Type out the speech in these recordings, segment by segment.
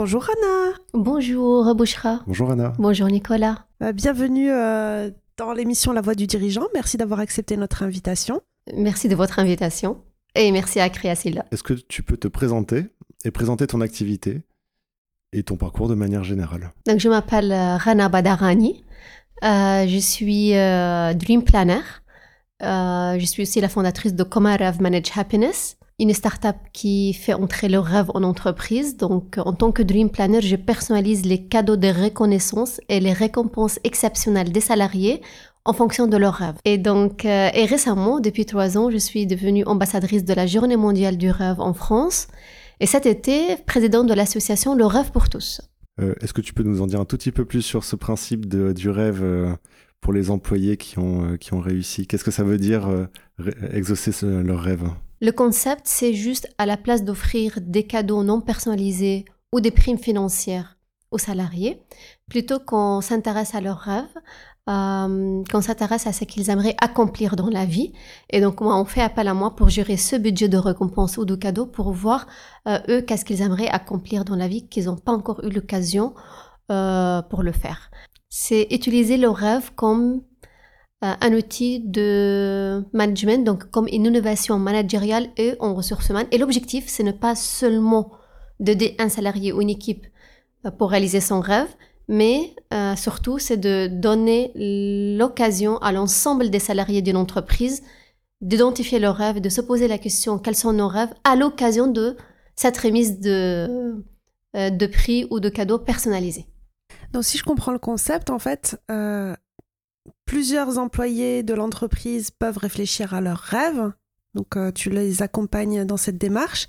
Bonjour Anna. Bonjour Bouchra. Bonjour Anna. Bonjour Nicolas. Euh, bienvenue euh, dans l'émission La Voix du Dirigeant. Merci d'avoir accepté notre invitation. Merci de votre invitation et merci à Créacilla. Est-ce que tu peux te présenter et présenter ton activité et ton parcours de manière générale? Donc, je m'appelle euh, Rana Badarani. je suis Dream Planner. je suis aussi la fondatrice de Rêve Manage Happiness une start-up qui fait entrer le rêve en entreprise. Donc, en tant que Dream Planner, je personnalise les cadeaux de reconnaissance et les récompenses exceptionnelles des salariés en fonction de leurs rêves. Et donc, euh, et récemment, depuis trois ans, je suis devenue ambassadrice de la Journée mondiale du rêve en France. Et cet été, présidente de l'association Le Rêve pour tous. Euh, est-ce que tu peux nous en dire un tout petit peu plus sur ce principe du rêve euh, pour les employés qui ont, qui ont réussi? Qu'est-ce que ça veut dire exaucer leur rêve? Le concept, c'est juste à la place d'offrir des cadeaux non personnalisés ou des primes financières aux salariés, plutôt qu'on s'intéresse à leurs rêves, euh, qu'on s'intéresse à ce qu'ils aimeraient accomplir dans la vie. Et donc, moi, on fait appel à moi pour gérer ce budget de récompense ou de cadeaux pour voir, euh, eux, qu'est-ce qu'ils aimeraient accomplir dans la vie qu'ils n'ont pas encore eu l'occasion euh, pour le faire. C'est utiliser leurs rêves comme un outil de management, donc comme une innovation managériale et en ressources humaines. Et l'objectif, c'est ne pas seulement d'aider un salarié ou une équipe euh, pour réaliser son rêve, mais euh, surtout, c'est de donner l'occasion à l'ensemble des salariés d'une entreprise d'identifier leurs rêves, de se poser la question quels sont nos rêves à l'occasion de cette remise de, de prix ou de cadeaux personnalisés. Donc si je comprends le concept, en fait, plusieurs employés de l'entreprise peuvent réfléchir à leurs rêves. Donc euh, tu les accompagnes dans cette démarche.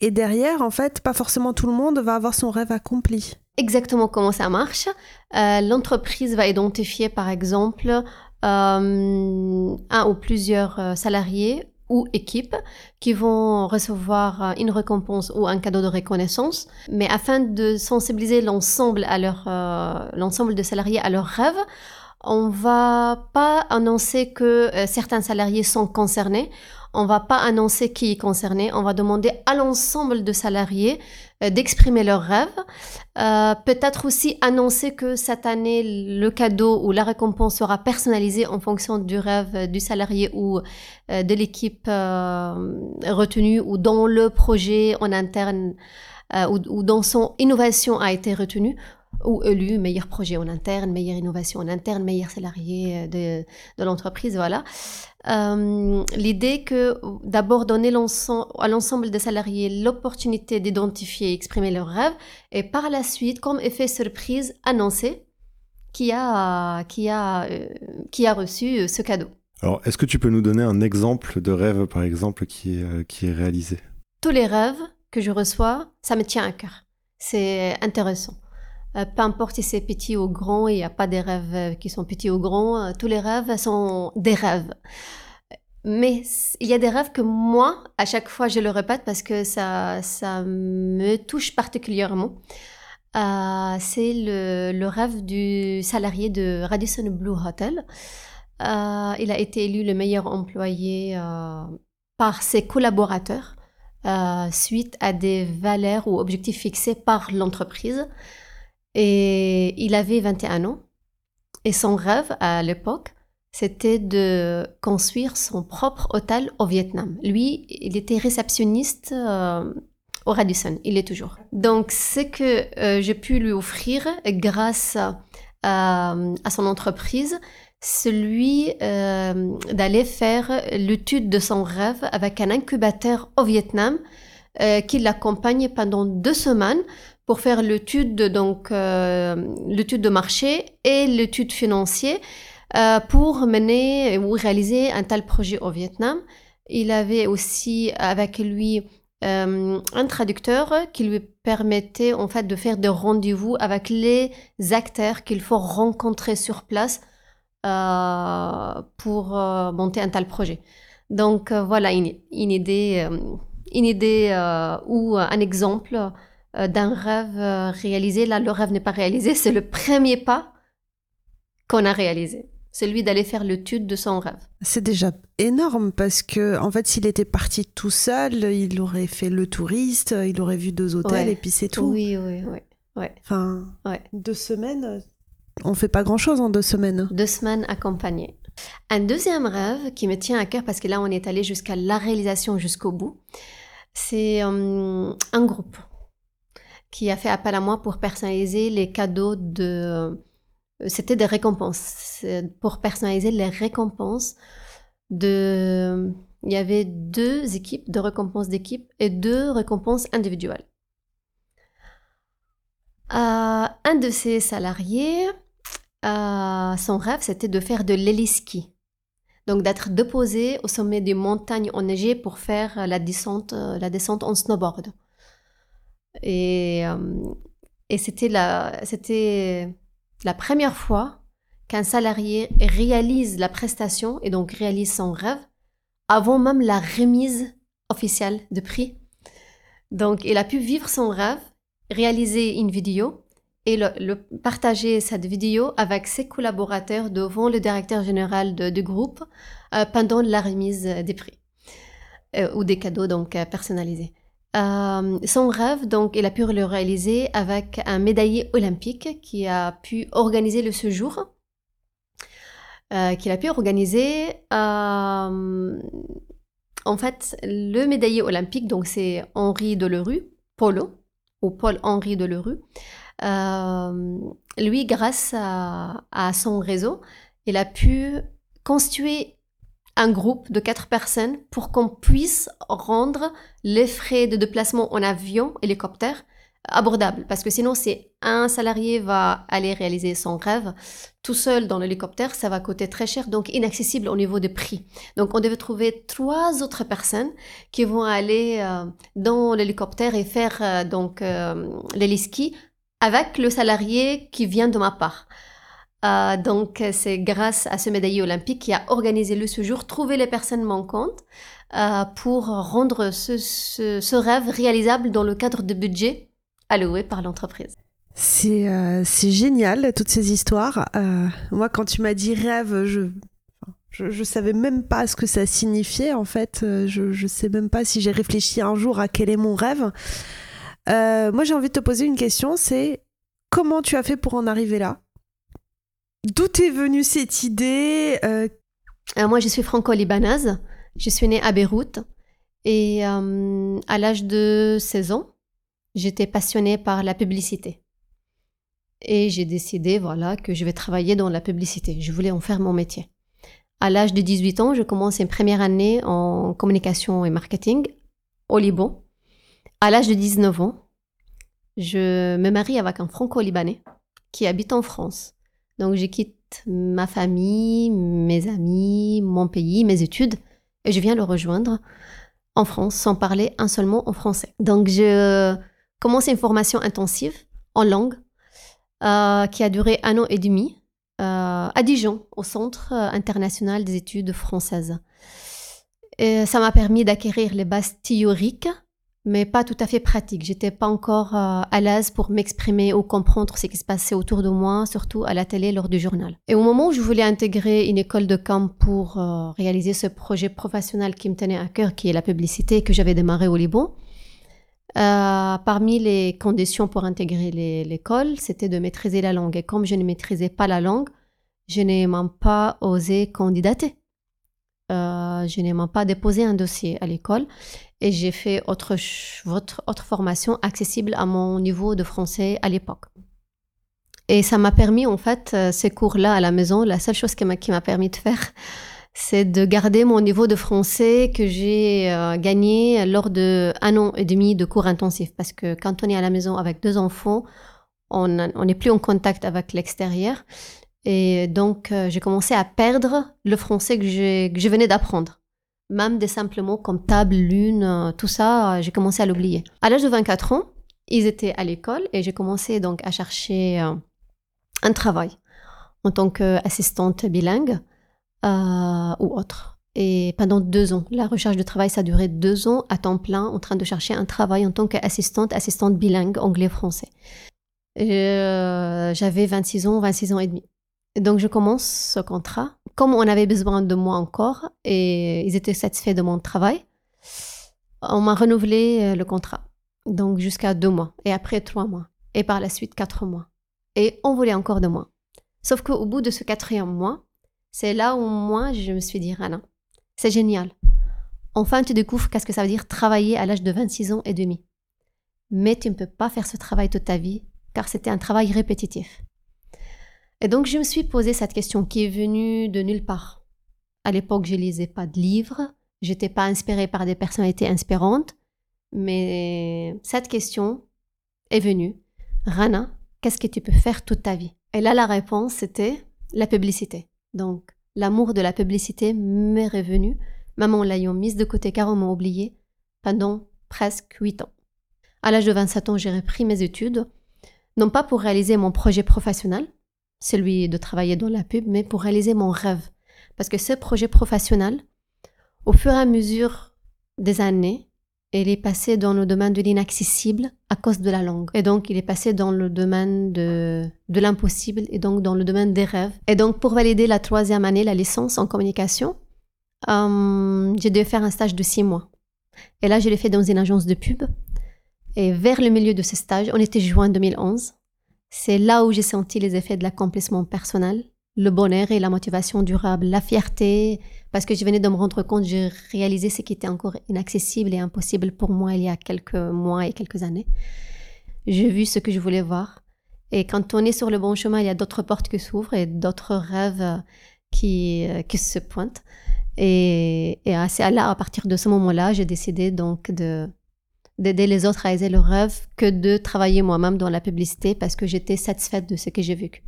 Et derrière, en fait, pas forcément tout le monde va avoir son rêve accompli. Exactement comment ça marche. Euh, l'entreprise va identifier, par exemple, euh, un ou plusieurs salariés ou équipes qui vont recevoir une récompense ou un cadeau de reconnaissance. Mais afin de sensibiliser l'ensemble à leur, l'ensemble des salariés à leurs rêves, on va pas annoncer que euh, certains salariés sont concernés. On va pas annoncer qui est concerné. On va demander à l'ensemble de salariés euh, d'exprimer leurs rêves. Euh, peut-être aussi annoncer que cette année, le cadeau ou la récompense sera personnalisé en fonction du rêve du salarié ou de l'équipe retenue ou dont le projet en interne ou, ou dont son innovation a été retenue ou élu meilleur projet en interne, meilleure innovation en interne, meilleur salarié de, de l'entreprise, voilà. Euh, L'idée que d'abord donner à l'ensemble des salariés l'opportunité d'identifier et exprimer leurs rêves et par la suite, comme effet surprise, annoncer qui a, qui a, euh, qui a reçu ce cadeau. Alors, est-ce que tu peux nous donner un exemple de rêve, par exemple, qui est, euh, qui est réalisé? Tous les rêves que je reçois, ça me tient à cœur. C'est intéressant. Euh, peu importe si c'est petit ou grand, il n'y a pas des rêves euh, qui sont petits ou grands. Euh, tous les rêves sont des rêves. Mais il y a des rêves que moi, à chaque fois, je le répète parce que ça, ça me touche particulièrement. c'est le, le, rêve du salarié de Radisson Blue Hotel. il a été élu le meilleur employé par ses collaborateurs suite à des valeurs ou objectifs fixés par l'entreprise. Et il avait 21 ans. Et son rêve à l'époque, c'était de construire son propre hôtel au Vietnam. Lui, il était réceptionniste euh, au Radisson, il est toujours. Donc, ce que euh, j'ai pu lui offrir grâce à, son entreprise, celui euh, d'aller faire l'étude de son rêve avec un incubateur au Vietnam qui l'accompagne pendant deux semaines pour faire l'étude donc euh, l'étude de marché et l'étude financière euh, pour mener ou réaliser un tel projet au Vietnam. Il avait aussi avec lui euh, un traducteur qui lui permettait en fait de faire des rendez-vous avec les acteurs qu'il faut rencontrer sur place pour monter un tel projet. Donc voilà une, une idée, une idée ou un exemple d'un rêve euh, réalisé. Là, le rêve n'est pas réalisé, c'est le premier pas qu'on a réalisé. celui d'aller faire l'étude de son rêve. C'est déjà énorme parce que, en fait, s'il était parti tout seul, il aurait fait le touriste, il aurait vu deux hôtels et puis c'est tout. Oui, oui, oui. Ouais. Enfin, deux semaines, on fait pas grand chose en deux semaines. Deux semaines accompagnées. Un deuxième rêve qui me tient à cœur parce que là, on est allé jusqu'à la réalisation jusqu'au bout, c'est euh, un groupe qui a fait appel à moi pour personnaliser les cadeaux de c'était des récompenses. Pour personnaliser les récompenses de... Il y avait deux équipes, deux récompenses d'équipe et deux récompenses individuelles. Euh, un de ces salariés, euh, son rêve, c'était de faire de l'héliski. Donc d'être déposé au sommet des montagnes enneigées pour faire la descente, euh, la descente en snowboard. Et, et c'était la, c'était la première fois qu'un salarié réalise la prestation et donc réalise son rêve avant même la remise officielle de prix. Donc, il a pu vivre son rêve, réaliser une vidéo et le, partager cette vidéo avec ses collaborateurs devant le directeur général du groupe euh, pendant la remise des prix euh, ou des cadeaux donc euh, personnalisés. Euh, son rêve, donc, il a pu le réaliser avec un médaillé olympique qui a pu organiser le séjour, euh, a pu organiser. Euh, en fait, le médaillé olympique, donc c'est Henri Delerue, Polo, ou Paul Henri Delerue. lui, grâce à, à, son réseau, il a pu constituer un groupe de quatre personnes pour qu'on puisse rendre les frais de déplacement en avion, hélicoptère, abordables. Parce que sinon, si un salarié va aller réaliser son rêve tout seul dans l'hélicoptère, ça va coûter très cher, donc inaccessible au niveau des prix. Donc, on devait trouver trois autres personnes qui vont aller euh, dans l'hélicoptère et faire euh, donc euh, l'héliski avec le salarié qui vient de ma part. Euh, donc, c'est grâce à ce médaillé olympique qui a organisé le séjour, trouvé les personnes manquantes euh, pour rendre ce, rêve réalisable dans le cadre de budget alloué par l'entreprise. C'est euh, génial, toutes ces histoires. moi, quand tu m'as dit rêve, je, je, savais même pas ce que ça signifiait, en fait. Je, je sais même pas si j'ai réfléchi un jour à quel est mon rêve. moi, j'ai envie de te poser une question, c'est comment tu as fait pour en arriver là? D'où est venue cette idée euh, Moi, je suis franco-libanaise. Je suis née à Beyrouth. Et euh, à l'âge de 16 ans, j'étais passionnée par la publicité. Et j'ai décidé, voilà, que je vais travailler dans la publicité. Je voulais en faire mon métier. À l'âge de 18 ans, je commence une première année en communication et marketing au Liban. À l'âge de 19 ans, je me marie avec un franco-libanais qui habite en France. Donc je quitte ma famille, mes amis, mon pays, mes études, et je viens le rejoindre en France sans parler un seul mot en français. Donc je commence une formation intensive en langue euh, qui a duré un an et demi euh, à Dijon, au Centre international des études françaises. Et ça m'a permis d'acquérir les bases théoriques mais pas tout à fait pratique. J'étais pas encore euh, à l'aise pour m'exprimer ou comprendre ce qui se passait autour de moi, surtout à la télé lors du journal. Et au moment où je voulais intégrer une école de camp pour euh, réaliser ce projet professionnel qui me tenait à cœur, qui est la publicité que j'avais démarré au Liban, euh, parmi les conditions pour intégrer l'école, c'était de maîtriser la langue. Et comme je ne maîtrisais pas la langue, je n'ai même pas osé candidater. Je n'ai même pas déposé un dossier à l'école et j'ai fait autre, autre, autre formation accessible à mon niveau de français à l'époque. Et ça m'a permis, en fait, euh, ces cours-là à la maison, la seule chose qui m'a permis de faire, c'est de garder mon niveau de français que j'ai euh, gagné lors de un an et demi de cours intensifs. Parce que quand on est à la maison avec deux enfants, on n'est plus en contact avec l'extérieur. Et donc, euh, j'ai commencé à perdre le français que, je venais d'apprendre même des simples mots comme table, lune, euh, tout ça, euh, j'ai commencé à l'oublier. À l'âge de 24 ans, ils étaient à l'école et j'ai commencé donc à chercher un travail en tant qu'assistante bilingue ou autre. Et pendant deux ans, la recherche de travail, ça a duré deux ans à temps plein en train de chercher un travail en tant qu'assistante, assistante bilingue anglais-français. J'avais 26 ans, 26 ans et demi. Donc, je commence ce contrat. Comme on avait besoin de moi encore et ils étaient satisfaits de mon travail, on m'a renouvelé euh, le contrat. Donc, jusqu'à deux mois. Et après, trois mois. Et par la suite, quatre mois. Et on voulait encore de moi. Sauf qu'au bout de ce quatrième mois, c'est là où moi, je me suis dit, Rana, c'est génial. Enfin, tu découvres qu'est-ce que ça veut dire travailler à l'âge de 26 ans et demi. Mais tu ne peux pas faire ce travail toute ta vie, car c'était un travail répétitif. Et donc, je me suis posé cette question qui est venue de nulle part. À l'époque, je lisais pas de livres, j'étais pas inspirée par des personnalités inspirantes, mais cette question est venue. Rana, qu'est-ce que tu peux faire toute ta vie? Et là, la réponse, c'était la publicité. Donc, l'amour de la publicité m'est revenu, maman l'ayant mise de côté car on m'a oublié, pendant presque huit ans. À l'âge de 27 ans, j'ai repris mes études, non pas pour réaliser mon projet professionnel, celui de travailler dans la pub, mais pour réaliser mon rêve. Parce que ce projet professionnel, au fur et à mesure des années, il est passé dans le domaine de l'inaccessible à cause de la langue. Et donc, il est passé dans le domaine de, de l'impossible et donc dans le domaine des rêves. Et donc, pour valider la troisième année, la licence en communication, euh, j'ai dû faire un stage de six mois. Et là, je l'ai fait dans une agence de pub. Et vers le milieu de ce stage, on était juin 2011, c'est là où j'ai senti les effets de l'accomplissement personnel, le bonheur et la motivation durable, la fierté, parce que je venais de me rendre compte, j'ai réalisé ce qui était encore inaccessible et impossible pour moi il y a quelques mois et quelques années. J'ai vu ce que je voulais voir. Et quand on est sur le bon chemin, il y a d'autres portes qui s'ouvrent et d'autres rêves qui, qui se pointent. Et, et là, à partir de ce moment-là, j'ai décidé donc de, d'aider les autres à réaliser leurs rêves que de travailler moi-même dans la publicité parce que j'étais satisfaite de ce que j'ai vécu.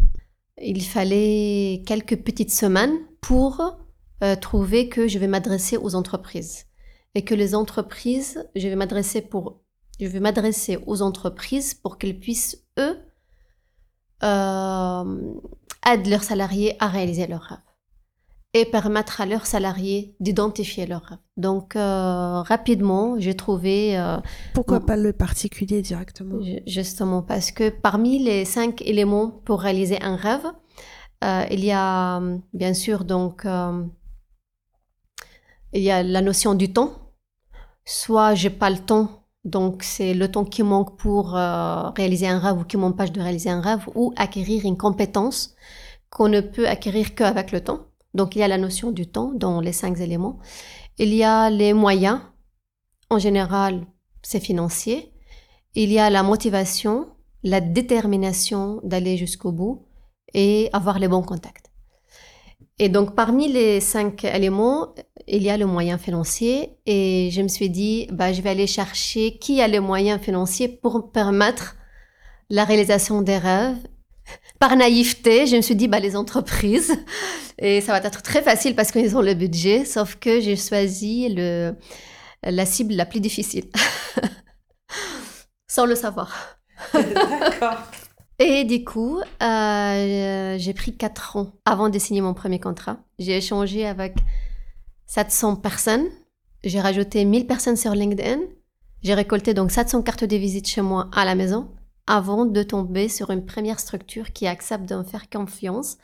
Il fallait quelques petites semaines pour euh, trouver que je vais m'adresser aux entreprises et que les entreprises, je vais m'adresser pour, je vais m'adresser aux entreprises pour qu'elles puissent eux euh, aider leurs salariés à réaliser leurs rêves et permettre à leurs salariés d'identifier leurs rêves. Donc euh, rapidement, j'ai trouvé. Euh, Pourquoi pas le particulier directement? Justement parce que parmi les cinq éléments pour réaliser un rêve, euh, il y a bien sûr donc il y a la notion du temps. Soit j'ai pas le temps, donc c'est le temps qui manque pour réaliser un rêve ou qui m'empêche de réaliser un rêve, ou acquérir une compétence qu'on ne peut acquérir qu'avec le temps. Donc il y a la notion du temps dans les cinq éléments. Il y a les moyens. En général, c'est financier. Il y a la motivation, la détermination d'aller jusqu'au bout et avoir les bons contacts. Et donc parmi les cinq éléments, il y a le moyen financier et je me suis dit, bah, je vais aller chercher qui a les moyens financiers pour permettre la réalisation des rêves par naïveté, je me suis dit, bah, les entreprises, et ça va être très facile parce qu'ils ont le budget, sauf que j'ai choisi le, la cible la plus difficile. Sans le savoir. D'accord. Et du coup, euh, j'ai pris 4 ans avant de signer mon premier contrat. J'ai échangé avec 700 personnes. J'ai rajouté 1000 personnes sur LinkedIn. J'ai récolté donc 700 cartes de visite chez moi à la maison avant de tomber sur une première structure qui accepte de me faire confiance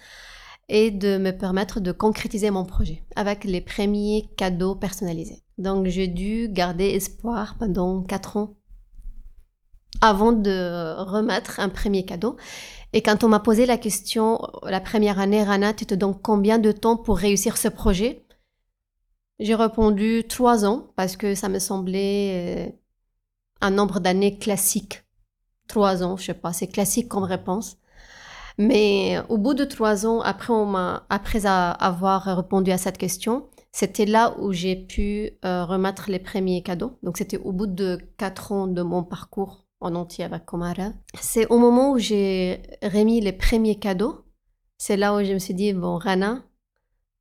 et de me permettre de concrétiser mon projet avec les premiers cadeaux personnalisés. Donc j'ai dû garder espoir pendant quatre ans avant de remettre un premier cadeau. Et quand on m'a posé la question la première année, Rana, tu te donnes combien de temps pour réussir ce projet? J'ai répondu trois ans parce que ça me semblait euh, un nombre d'années classique trois ans, je sais pas, c'est classique comme réponse. Mais au bout de trois ans, après, avoir répondu à cette question, c'était là où j'ai pu euh, remettre les premiers cadeaux. Donc c'était au bout de quatre ans de mon parcours en entier avec Comara. C'est au moment où j'ai remis les premiers cadeaux, c'est là où je me suis dit, bon, Rana,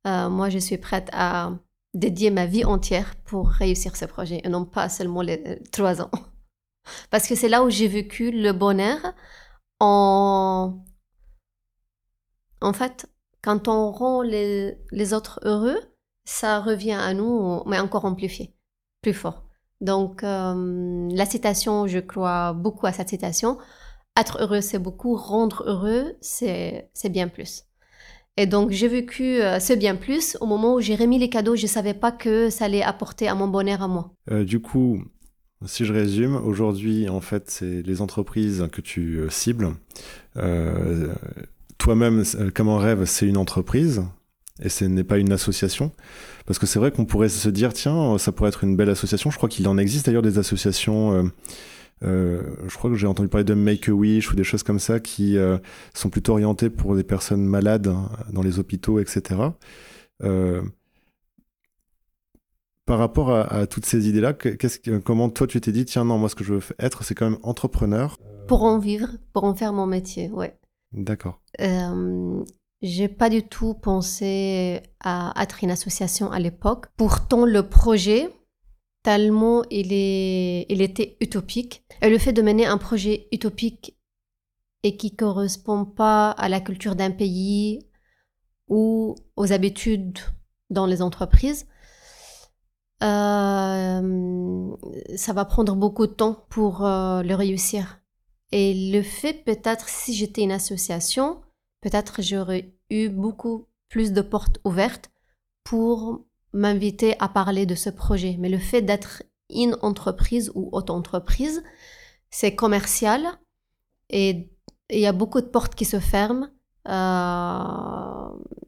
euh, moi je suis prête à dédier ma vie entière pour réussir ce projet et non pas seulement les euh, trois ans. Parce que c'est là où j'ai vécu le bonheur en... En fait, quand on rend les, les autres heureux, ça revient à nous, mais encore amplifié, plus fort. Donc, euh, la citation, je crois beaucoup à cette citation. Être heureux, c'est beaucoup. Rendre heureux, c'est bien plus. Et donc, j'ai vécu ce bien plus au moment où j'ai remis les cadeaux. Je ne savais pas que ça allait apporter à mon bonheur à moi. du coup, si je résume, aujourd'hui, en fait, c'est les entreprises que tu cibles. Toi-même, comme un rêve, c'est une entreprise et ce n'est pas une association. Parce que c'est vrai qu'on pourrait se dire, tiens, ça pourrait être une belle association. Je crois qu'il en existe d'ailleurs des associations. Euh, euh, je crois que j'ai entendu parler de Make-A-Wish ou des choses comme ça qui euh, sont plutôt orientées pour des personnes malades hein, dans les hôpitaux, etc. par rapport à, toutes ces idées-là, comment toi tu t'es dit, tiens, non, moi ce que je veux être, c'est quand même entrepreneur Pour en vivre, pour en faire mon métier, ouais. D'accord. J'ai pas du tout pensé à être une association à l'époque. Pourtant, le projet, tellement il, est, il était utopique. Et le fait de mener un projet utopique et qui correspond pas à la culture d'un pays ou aux habitudes dans les entreprises, euh, ça va prendre beaucoup de temps pour euh, le réussir. Et le fait peut-être si j'étais une association, peut-être j'aurais eu beaucoup plus de portes ouvertes pour m'inviter à parler de ce projet. Mais le fait d'être une entreprise ou auto-entreprise, c'est commercial et il y a beaucoup de portes qui se ferment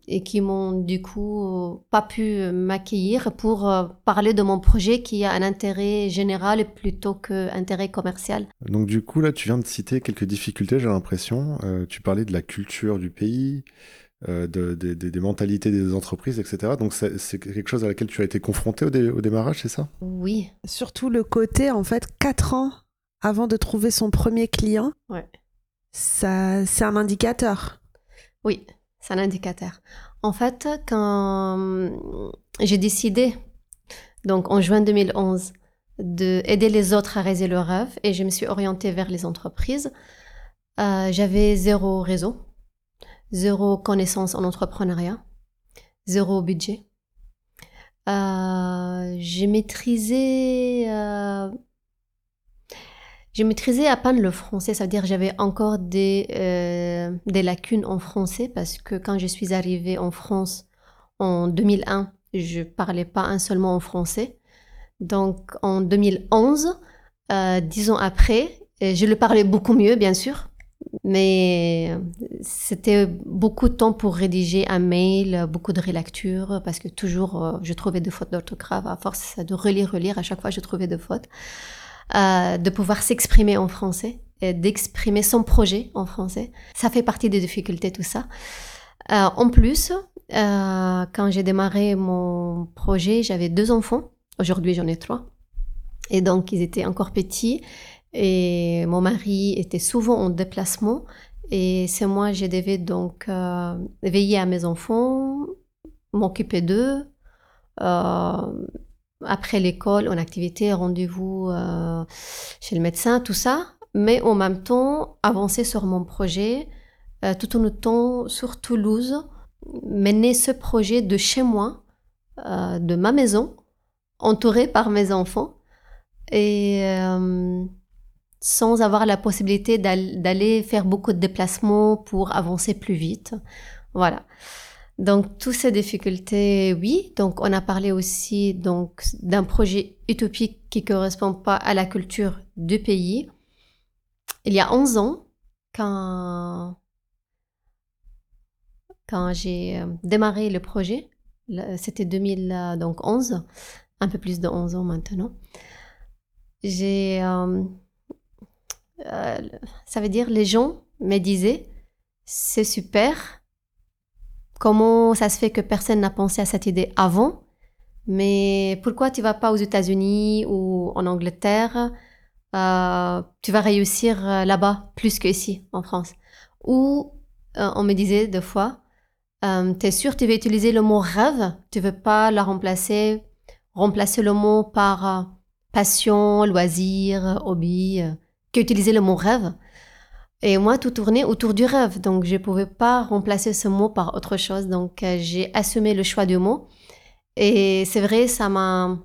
et qui m'ont du coup pas pu m'accueillir pour euh, parler de mon projet qui a un intérêt général plutôt qu'intérêt commercial. Donc du coup là tu viens de citer quelques difficultés j'ai l'impression. Euh, tu parlais de la culture du pays, des mentalités des entreprises, etc. Donc c'est quelque chose à laquelle tu as été confronté au, démarrage, c'est ça? Oui. Surtout le côté en fait quatre ans avant de trouver son premier client. Ouais. Ça c'est un indicateur. Oui, c'est un indicateur. En fait, quand hum, j'ai décidé, donc en juin 2011, d'aider les autres à réaliser leurs rêves et je me suis orientée vers les entreprises, euh, j'avais zéro réseau, zéro connaissance en entrepreneuriat, zéro budget. Euh, j'ai maîtrisé euh, j'ai maîtrisé à peine le français, ça veut dire j'avais encore des, euh, des lacunes en français parce que quand je suis arrivée en France en 2001, je parlais pas un seul mot en français. Donc en 2011, euh, dix ans après, je le parlais beaucoup mieux, bien sûr, mais c'était beaucoup de temps pour rédiger un mail, beaucoup de rélecture, parce que toujours euh, je trouvais des fautes d'orthographe. À force de relire, relire, à chaque fois je trouvais des fautes. Euh, de pouvoir s'exprimer en français et d'exprimer son projet en français. Ça fait partie des difficultés, tout ça. Euh, en plus, euh, quand j'ai démarré mon projet, j'avais deux enfants. Aujourd'hui, j'en ai trois. Et donc, ils étaient encore petits. Et mon mari était souvent en déplacement. Et c'est moi, j'ai devais donc veiller à mes enfants, m'occuper d'eux, après l'école, en activité, rendez-vous euh, chez le médecin, tout ça, mais en même temps avancer sur mon projet, euh, tout en étant sur Toulouse, mener ce projet de chez moi, euh, de ma maison, entourée par mes enfants, et sans avoir la possibilité d'aller faire beaucoup de déplacements pour avancer plus vite. Voilà. Donc, toutes ces difficultés, oui. Donc, on a parlé aussi donc d'un projet utopique qui correspond pas à la culture du pays. Il y a 11 ans, quand, quand j'ai euh, démarré le projet, c'était 2011, un peu plus de 11 ans maintenant, j'ai... Euh, euh, ça veut dire les gens me disaient, c'est super, Comment ça se fait que personne n'a pensé à cette idée avant? Mais pourquoi tu vas pas aux États-Unis ou en Angleterre euh, Tu vas réussir euh, là-bas plus qu'ici en France? Ou euh, on me disait deux fois, euh, t'es sûr tu veux utiliser le mot rêve? Tu veux pas la remplacer, remplacer le mot par passion, loisir, hobby, qu'utiliser le mot rêve? Et moi, tout tournait autour du rêve. Donc, je ne pouvais pas remplacer ce mot par autre chose. Donc, euh, j'ai assumé le choix du mot. Et c'est vrai, ça m'a,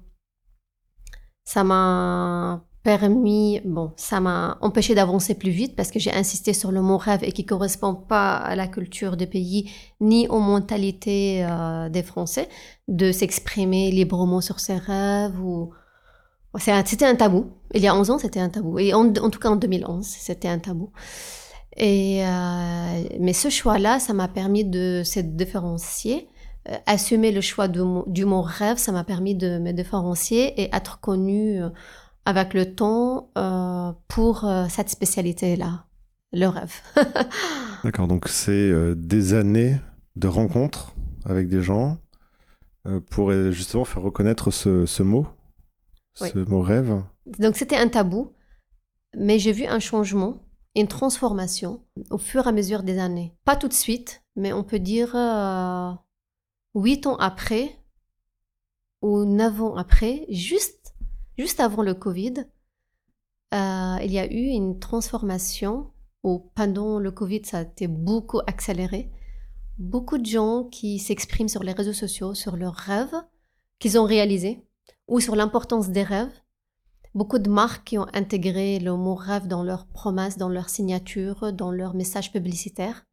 ça m'a permis, bon, ça m'a empêché d'avancer plus vite parce que j'ai insisté sur le mot rêve et qui correspond pas à la culture des pays ni aux mentalités euh, des Français de s'exprimer librement sur ses rêves ou c'était un tabou. Il y a 11 ans, c'était un tabou. Et en, tout cas, en 2011, c'était un tabou. Et, euh, mais ce choix-là, ça m'a permis de se différencier. Euh, assumer le choix du mot rêve, ça m'a permis de me différencier et être connue avec le temps euh, pour euh, cette spécialité-là, le rêve. D'accord, donc c'est euh, des années de rencontres avec des gens pour justement faire reconnaître ce, mot, ce mot rêve. Donc c'était un tabou, mais j'ai vu un changement, une transformation au fur et à mesure des années. Pas tout de suite, mais on peut dire huit ans après ou neuf ans après, juste juste avant le Covid, euh, il y a eu une transformation où pendant le Covid, ça a été beaucoup accéléré. Beaucoup de gens qui s'expriment sur les réseaux sociaux sur leurs rêves qu'ils ont réalisés ou sur l'importance des rêves. Beaucoup de marques qui ont intégré le mot rêve dans leurs promesses, dans leurs signatures, dans leurs messages publicitaires.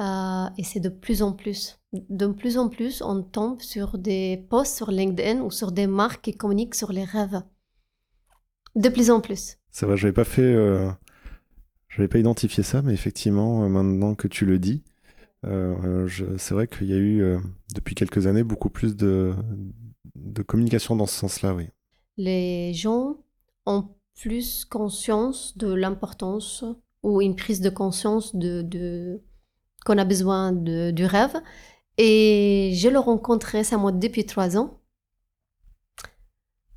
Euh, et c'est de plus en plus. De plus en plus, on tombe sur des posts sur LinkedIn ou sur des marques qui communiquent sur les rêves. De plus en plus. C'est vrai, je n'avais pas fait. Euh, je n'avais pas identifié ça, mais effectivement, euh, maintenant que tu le dis, c'est vrai qu'il y a eu, depuis quelques années, beaucoup plus de, de communication dans ce sens-là, oui. Les gens ont plus conscience de l'importance ou une prise de conscience de, de qu'on a besoin de, du rêve. Et je le rencontré récemment depuis trois ans,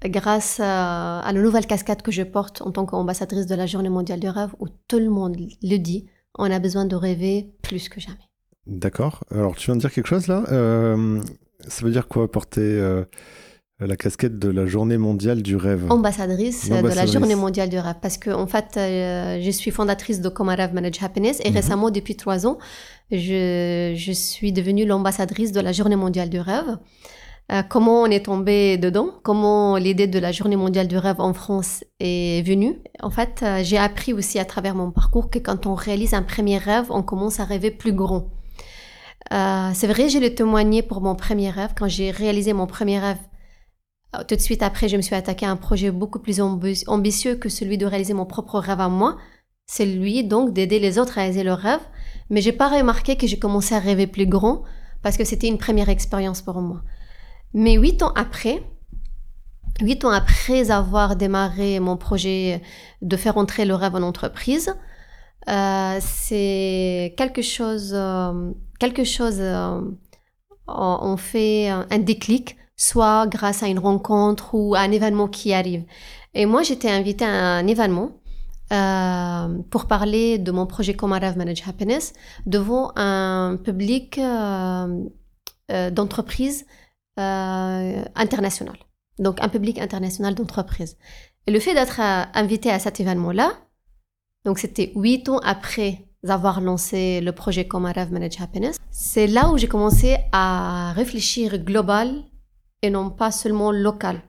grâce à, la nouvelle casquette que je porte en tant qu'ambassadrice de la Journée mondiale du rêve, où tout le monde le dit, on a besoin de rêver plus que jamais. D'accord. Alors tu viens de dire quelque chose là? Euh, ça veut dire quoi porter euh, la casquette de la journée mondiale du rêve? Ambassadrice, de la journée mondiale du rêve. Parce que, en fait, euh, je suis fondatrice de Comme Rêve Manage Happiness et mhm. récemment, depuis trois ans, je, je suis devenue l'ambassadrice de la journée mondiale du rêve. Euh, comment on est tombé dedans, comment l'idée de la journée mondiale du rêve en France est venue? En fait, euh, j'ai appris aussi à travers mon parcours que quand on réalise un premier rêve, on commence à rêver plus grand. C'est vrai, je l'ai témoigné pour mon premier rêve. Quand j'ai réalisé mon premier rêve, euh, tout de suite après, je me suis attaquée à un projet beaucoup plus ambitieux que celui de réaliser mon propre rêve à moi. C'est lui donc d'aider les autres à réaliser leurs rêves. Mais j'ai pas remarqué que j'ai commencé à rêver plus grand parce que c'était une première expérience pour moi. Mais huit ans après, huit ans après avoir démarré mon projet de faire entrer le rêve en entreprise, euh, c'est quelque chose, euh, quelque chose, on fait un déclic soit grâce à une rencontre ou à un événement qui arrive. Et moi, j'étais invitée à un événement euh, pour parler de mon projet Comarav Manage Happiness devant un public euh, euh, d'entreprise international. Donc, un public international d'entreprise. Et le fait d'être invité à cet événement-là, donc c'était huit ans après avoir lancé le projet Comarav Manage Happiness, c'est là où j'ai commencé à réfléchir global et non pas seulement local.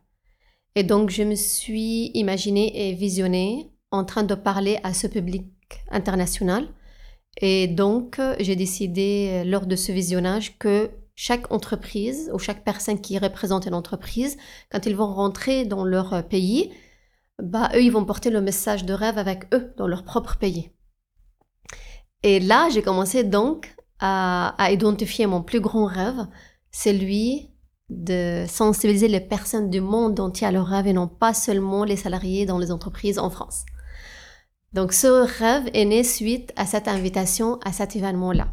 Et donc, je me suis imaginée et visionnée en train de parler à ce public international. Et donc, j'ai décidé lors de ce visionnage que chaque entreprise ou chaque personne qui représente une entreprise, quand ils vont rentrer dans leur pays, bah, eux, ils vont porter le message de rêve avec eux dans leur propre pays. Et là, j'ai commencé donc à, à identifier mon plus grand rêve, c'est lui de sensibiliser les personnes du monde entier à leur rêve et non pas seulement les salariés dans les entreprises en France. Donc ce rêve est né suite à cette invitation, à cet événement-là.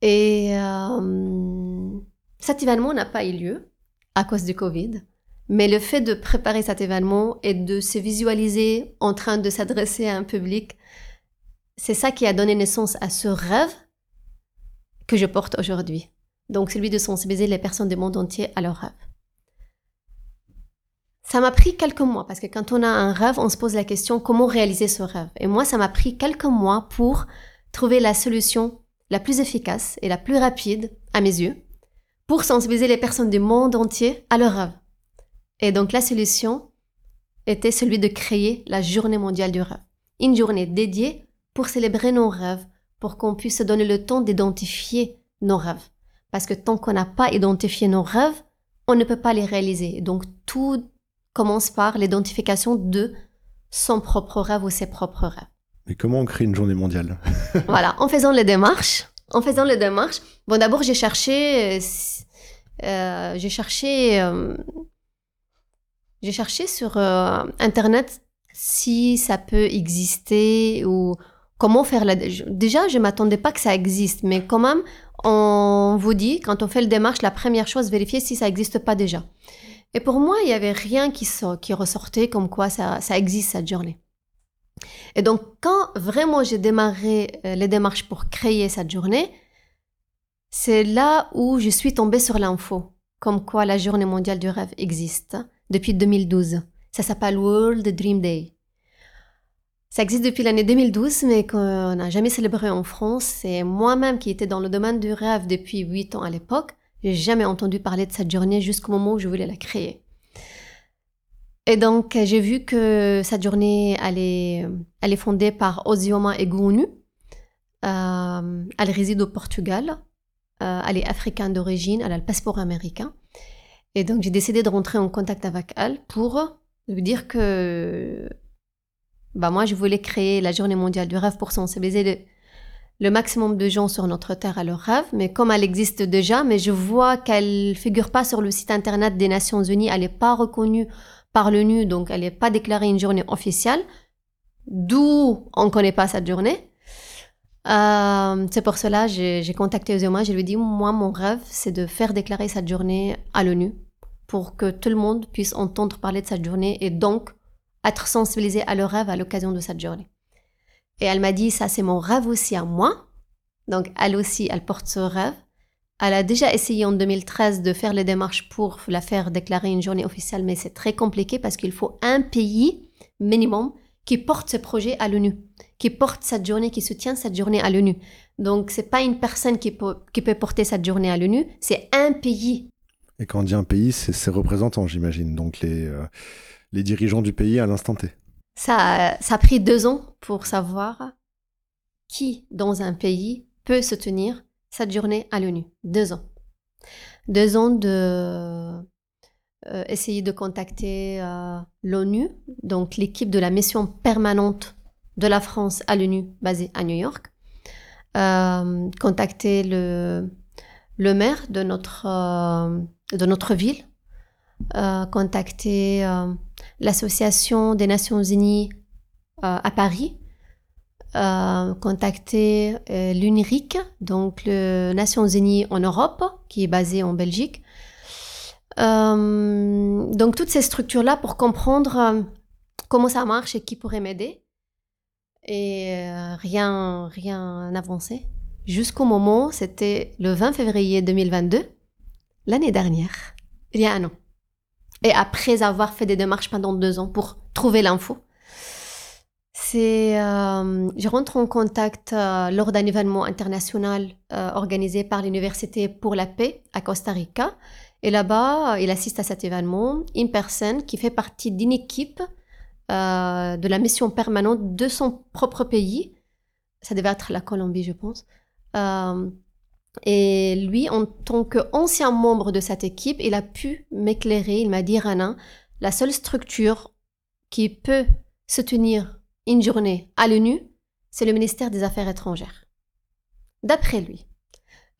Et euh, cet événement n'a pas eu lieu à cause du Covid, mais le fait de préparer cet événement et de se visualiser en train de s'adresser à un public, c'est ça qui a donné naissance à ce rêve que je porte aujourd'hui donc celui de sensibiliser les personnes du monde entier à leurs rêves. Ça m'a pris quelques mois parce que quand on a un rêve, on se pose la question comment réaliser ce rêve? Et moi, ça m'a pris quelques mois pour trouver la solution la plus efficace et la plus rapide à mes yeux pour sensibiliser les personnes du monde entier à leurs rêves. Et donc la solution était celui de créer la journée mondiale du rêve. Une journée dédiée pour célébrer nos rêves, pour qu'on puisse se donner le temps d'identifier nos rêves. Parce que tant qu'on n'a pas identifié nos rêves, on ne peut pas les réaliser. Donc tout commence par l'identification de son propre rêve ou ses propres rêves. Mais comment on crée une journée mondiale? Voilà, en faisant les démarches. En faisant les démarches. Bon, d'abord j'ai cherché, euh, j'ai cherché, euh, j'ai cherché sur euh, internet si ça peut exister ou comment faire la. Déjà, je m'attendais pas que ça existe, mais quand même, on vous dit, quand on fait le démarche, la première chose, vérifier si ça n'existe pas déjà. Et pour moi, il n'y avait rien qui, qui ressortait comme quoi ça, ça existe cette journée. Et donc, quand vraiment j'ai démarré euh, les démarches pour créer cette journée, c'est là où je suis tombée sur l'info, comme quoi la journée mondiale du rêve existe depuis 2012. Ça s'appelle World Dream Day. Ça existe depuis l'année 2012, mais qu'on n'a jamais célébré en France. C'est moi-même qui étais dans le domaine du rêve depuis 8 ans à l'époque. J'ai jamais entendu parler de cette journée jusqu'au moment où je voulais la créer. Et donc, j'ai vu que cette journée, elle est, fondée par Ozioma Egunu. Euh, elle réside au Portugal. Euh, elle est africaine d'origine. Elle a le passeport américain. Et donc, j'ai décidé de rentrer en contact avec elle pour lui dire que bah moi, je voulais créer la journée mondiale du rêve pour sensibiliser le, le maximum de gens sur notre terre à leur rêve. Mais comme elle existe déjà, mais je vois qu'elle figure pas sur le site internet des Nations Unies, elle n'est pas reconnue par l'ONU, donc elle n'est pas déclarée une journée officielle, d'où on ne connaît pas cette journée. Euh, c'est pour cela j'ai contacté Ozema, je lui ai dit, moi, mon rêve, c'est de faire déclarer cette journée à l'ONU pour que tout le monde puisse entendre parler de cette journée et donc être sensibilisée à leur rêve à l'occasion de cette journée. Et elle m'a dit, ça c'est mon rêve aussi à moi. Donc elle aussi, elle porte ce rêve. Elle a déjà essayé en 2013 de faire les démarches pour la faire déclarer une journée officielle, mais c'est très compliqué parce qu'il faut un pays minimum qui porte ce projet à l'ONU, qui porte cette journée, qui soutient cette journée à l'ONU. Donc c'est pas une personne qui peut, qui peut porter cette journée à l'ONU, c'est un pays. Et quand on dit un pays, c'est ses représentants, j'imagine. Donc les, euh, les dirigeants du pays à l'instant T. Ça, ça a pris deux ans pour savoir qui dans un pays peut se tenir cette journée à l'ONU. Deux ans. Deux ans de euh, essayer de contacter euh, l'ONU, donc l'équipe de la mission permanente de la France à l'ONU basée à New York, euh, contacter le, le maire de notre, de notre ville, contacter l'Association des Nations Unies à Paris, euh, contacter euh, l'UNIRIC, donc les Nations Unies en Europe, qui est basée en Belgique. Euh, donc toutes ces structures-là pour comprendre comment ça marche et qui pourrait m'aider. Et rien, rien n'avançait. Jusqu'au moment, c'était le 20 février 2022, l'année dernière, il y a un an. Et après avoir fait des démarches pendant deux ans pour trouver l'info, c'est, euh, je rentre en contact euh, lors d'un événement international euh, organisé par l'Université pour la paix à Costa Rica. Et là-bas, il assiste à cet événement une personne qui fait partie d'une équipe de la mission permanente de son propre pays. Ça devait être la Colombie, je pense. Et lui, en tant qu'ancien membre de cette équipe, il a pu m'éclairer. Il m'a dit, Rana, la seule structure qui peut se tenir une journée à l'ONU, c'est le ministère des Affaires étrangères. D'après lui.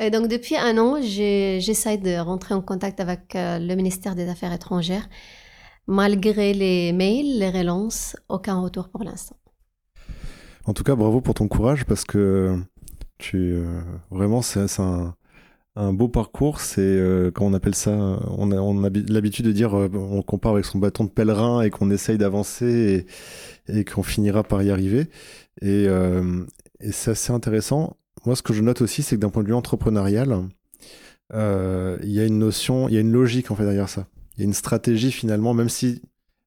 Et donc depuis un an, j'essaie de rentrer en contact avec euh, le ministère des Affaires étrangères. Malgré les mails, les relances, aucun retour pour l'instant. En tout cas, bravo pour ton courage parce que tu euh, vraiment c'est un, un, beau parcours. C'est euh, on appelle ça, on a, on a l'habitude de dire, on compare avec son bâton de pèlerin et qu'on essaye d'avancer et qu'on finira par y arriver. Et, euh, et c'est assez intéressant. Moi, ce que je note aussi, c'est que d'un point de vue entrepreneurial, euh, il y a une notion, il y a une logique en fait derrière ça. Il y a une stratégie finalement, même si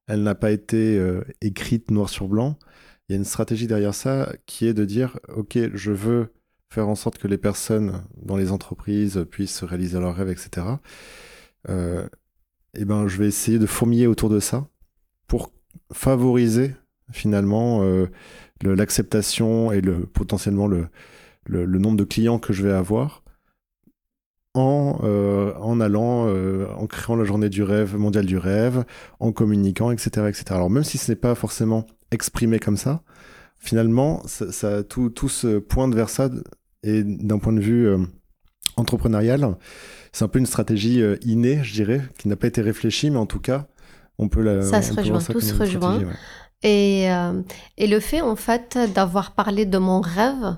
elle n'a pas été euh, écrite noir sur blanc, il y a une stratégie derrière ça qui est de dire, ok, je veux faire en sorte que les personnes dans les entreprises puissent réaliser leurs rêves, etc. et ben, je vais essayer de fourmiller autour de ça pour favoriser finalement l'acceptation et le, potentiellement le, nombre de clients que je vais avoir en, en allant, en créant la journée du rêve, mondiale du rêve, en communiquant, etc. etc. Alors même si ce n'est pas forcément exprimé comme ça, finalement, tout, tout se pointe vers ça et d'un point de vue entrepreneurial, c'est un peu une stratégie euh, innée, je dirais, qui n'a pas été réfléchie, mais en tout cas, on peut la. Ça se rejoint, tout se rejoint. Et, euh, et le fait, en fait, d'avoir parlé de mon rêve,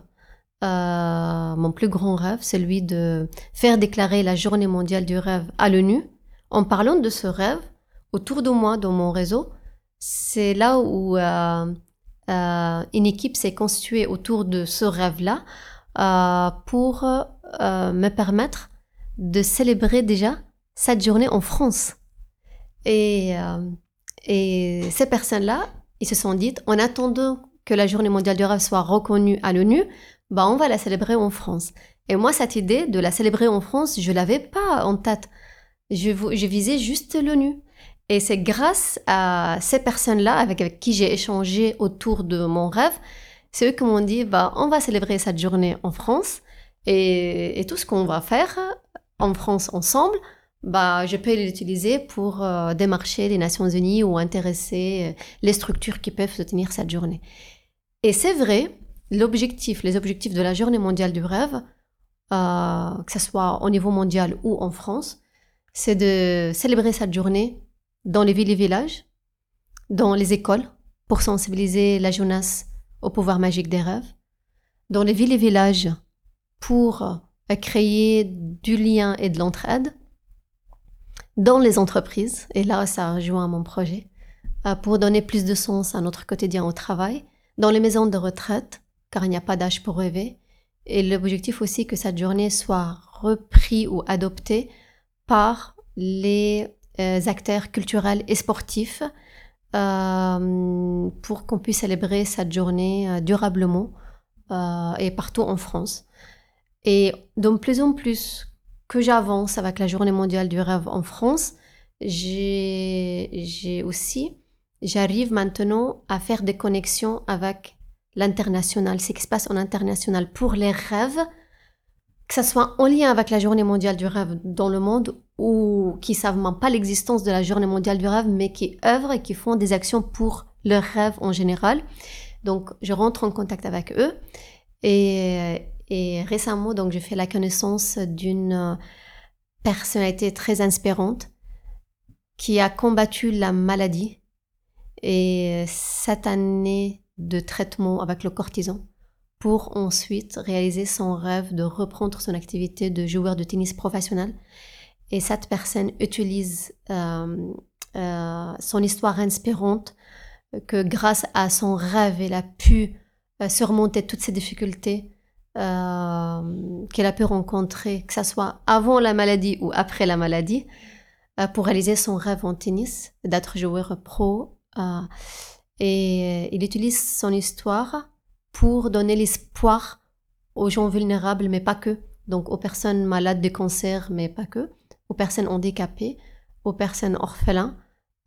euh, mon plus grand rêve, c'est celui de faire déclarer la journée mondiale du rêve à l'ONU. En parlant de ce rêve, autour de moi, dans mon réseau, c'est là où une équipe s'est constituée autour de ce rêve-là pour me permettre de célébrer déjà cette journée en France. Et, euh, ces personnes-là, ils se sont dit, en attendant que la journée mondiale du rêve soit reconnue à l'ONU, bah on va la célébrer en France. Et moi, cette idée de la célébrer en France, je l'avais pas en tête. Je visais juste l'ONU. Et c'est grâce à ces personnes-là avec, qui j'ai échangé autour de mon rêve, c'est eux qui m'ont dit, bah, on va célébrer cette journée en France. Et, tout ce qu'on va faire, en France ensemble, bah, je peux l'utiliser pour euh, démarcher les Nations Unies ou intéresser euh, les structures qui peuvent soutenir cette journée. Et c'est vrai, l'objectif, les objectifs de la Journée mondiale du rêve, euh, que ce soit au niveau mondial ou en France, c'est de célébrer cette journée dans les villes et villages, dans les écoles, pour sensibiliser la jeunesse au pouvoir magique des rêves, dans les villes et villages, pour à créer du lien et de l'entraide dans les entreprises, et là ça rejoint mon projet, euh, pour donner plus de sens à notre quotidien au travail, dans les maisons de retraite, car il n'y a pas d'âge pour rêver, et l'objectif aussi que cette journée soit reprise ou adoptée par les euh, acteurs culturels et sportifs euh, pour qu'on puisse célébrer cette journée durablement et partout en France. Et de plus en plus que j'avance avec la journée mondiale du rêve en France, j'ai aussi, j'arrive maintenant à faire des connexions avec l'international, ce qui se passe en international pour les rêves, que ce soit en lien avec la journée mondiale du rêve dans le monde ou qui savent même pas l'existence de la journée mondiale du rêve, mais qui œuvrent et qui font des actions pour leurs rêves en général. Donc, je rentre en contact avec eux et, récemment, donc, j'ai fait la connaissance d'une euh, personnalité très inspirante qui a combattu la maladie et cette année de traitement avec le cortison pour ensuite réaliser son rêve de reprendre son activité de joueur de tennis professionnel. Et cette personne utilise euh, euh, son histoire inspirante que grâce à son rêve, elle a pu surmonter toutes ces difficultés euh, qu'elle a pu rencontrer, que ce soit avant la maladie ou après la maladie, euh, pour réaliser son rêve en tennis, d'être joueur pro. Euh, et il utilise son histoire pour donner l'espoir aux gens vulnérables, mais pas que. Donc aux personnes malades de cancer, mais pas que. Aux personnes handicapées, aux personnes orphelins,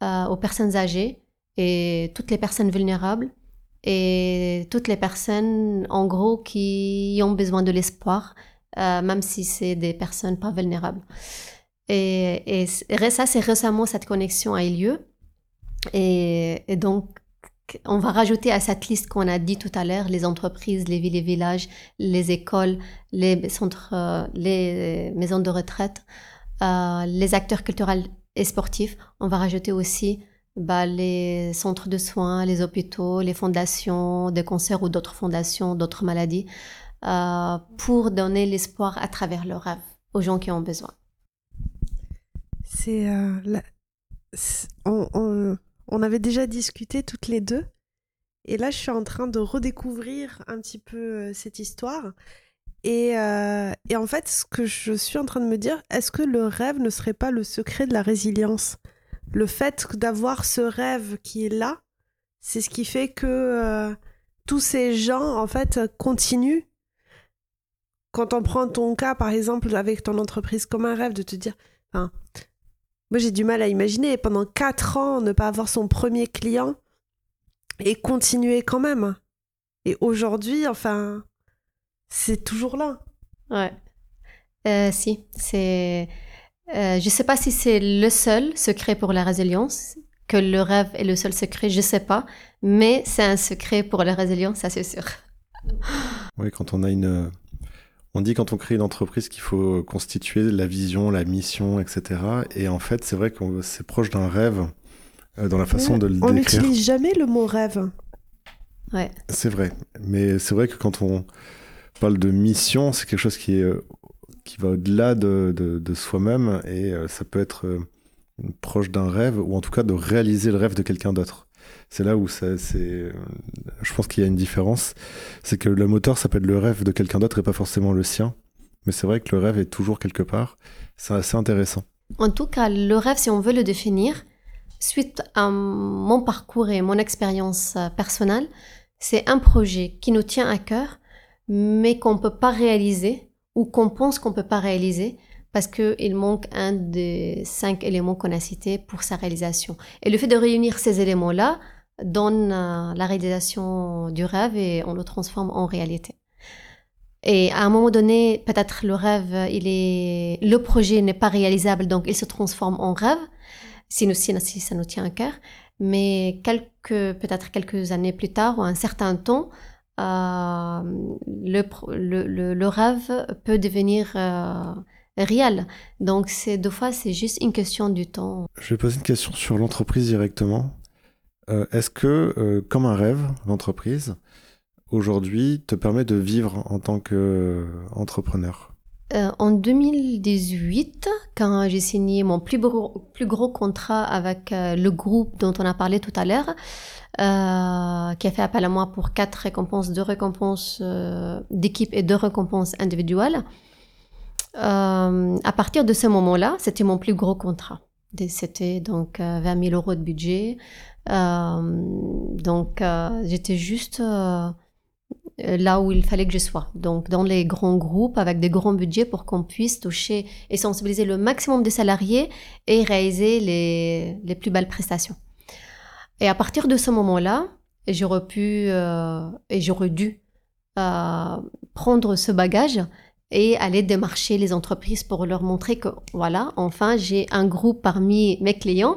aux personnes âgées et toutes les personnes vulnérables et toutes les personnes, en gros, qui ont besoin de l'espoir, euh, même si c'est des personnes pas vulnérables. Et, et, ça, c'est récemment, cette connexion a eu lieu. Et, donc, on va rajouter à cette liste qu'on a dit tout à l'heure, les entreprises, les villes et villages, les écoles, les centres, euh, les maisons de retraite, euh, les acteurs culturels et sportifs. On va rajouter aussi bah, les centres de soins, les hôpitaux, les fondations des cancers ou d'autres fondations, d'autres maladies, euh, pour donner l'espoir à travers le rêve aux gens qui ont besoin. C'est euh, on, on, avait déjà discuté toutes les deux, et là je suis en train de redécouvrir un petit peu euh, cette histoire. Et, et en fait, ce que je suis en train de me dire, est-ce que le rêve ne serait pas le secret de la résilience? Le fait d'avoir ce rêve qui est là, c'est ce qui fait que euh, tous ces gens, en fait, continuent. Quand on prend ton cas, par exemple, avec ton entreprise comme un rêve, de te dire, enfin, Moi, j'ai du mal à imaginer pendant quatre ans ne pas avoir son premier client et continuer quand même. Et aujourd'hui, enfin, c'est toujours là. Ouais. Euh, si, c'est. Euh, je sais pas si c'est le seul secret pour la résilience, que le rêve est le seul secret, je sais pas, mais c'est un secret pour la résilience, ça c'est sûr. Oui, quand on a une. On dit quand on crée une entreprise qu'il faut constituer la vision, la mission, etc. Et en fait, c'est vrai que c'est proche d'un rêve euh, dans la façon de le on décrire. On n'utilise jamais le mot rêve. Ouais. C'est vrai. Mais c'est vrai que quand on parle de mission, c'est quelque chose qui est euh, qui va au-delà de, de, soi-même et euh, ça peut être euh, proche d'un rêve ou en tout cas de réaliser le rêve de quelqu'un d'autre. C'est là où c'est, je pense qu'il y a une différence, c'est que le moteur ça être le rêve de quelqu'un d'autre et pas forcément le sien. Mais c'est vrai que le rêve est toujours quelque part. C'est assez intéressant. En tout cas, le rêve, si on veut le définir, suite à mon parcours et mon expérience personnelle, c'est un projet qui nous tient à cœur, mais qu'on ne peut pas réaliser ou qu'on pense qu'on ne peut pas réaliser parce qu'il manque un des cinq éléments qu'on a cités pour sa réalisation. Et le fait de réunir ces éléments-là donne euh, la réalisation du rêve et on le transforme en réalité. Et à un moment donné, peut-être le rêve, il est, le projet n'est pas réalisable, donc il se transforme en rêve, si, nous, si ça nous tient à cœur. Mais quelques, peut-être quelques années plus tard ou un certain temps, euh, le, le, le, rêve peut devenir euh, réel. Donc, c'est deux fois, c'est juste une question du temps. Je vais poser une question sur l'entreprise directement. Euh, est-ce que, comme un rêve, l'entreprise, aujourd'hui, te permet de vivre en tant qu'entrepreneur en 2018, quand j'ai signé mon plus gros, plus gros contrat avec le groupe dont on a parlé tout à l'heure, euh, qui a fait appel à moi pour quatre récompenses, deux récompenses euh, d'équipe et deux récompenses individuelles. Euh, à partir de ce moment-là, c'était mon plus gros contrat. C'était donc 20 000 euros de budget. donc j'étais juste là où il fallait que je sois. Donc dans les grands groupes avec des grands budgets pour qu'on puisse toucher et sensibiliser le maximum des salariés et réaliser les, les plus belles prestations. Et à partir de ce moment-là, j'aurais pu euh, et j'aurais dû euh, prendre ce bagage et aller démarcher les entreprises pour leur montrer que voilà, enfin, j'ai un groupe parmi mes clients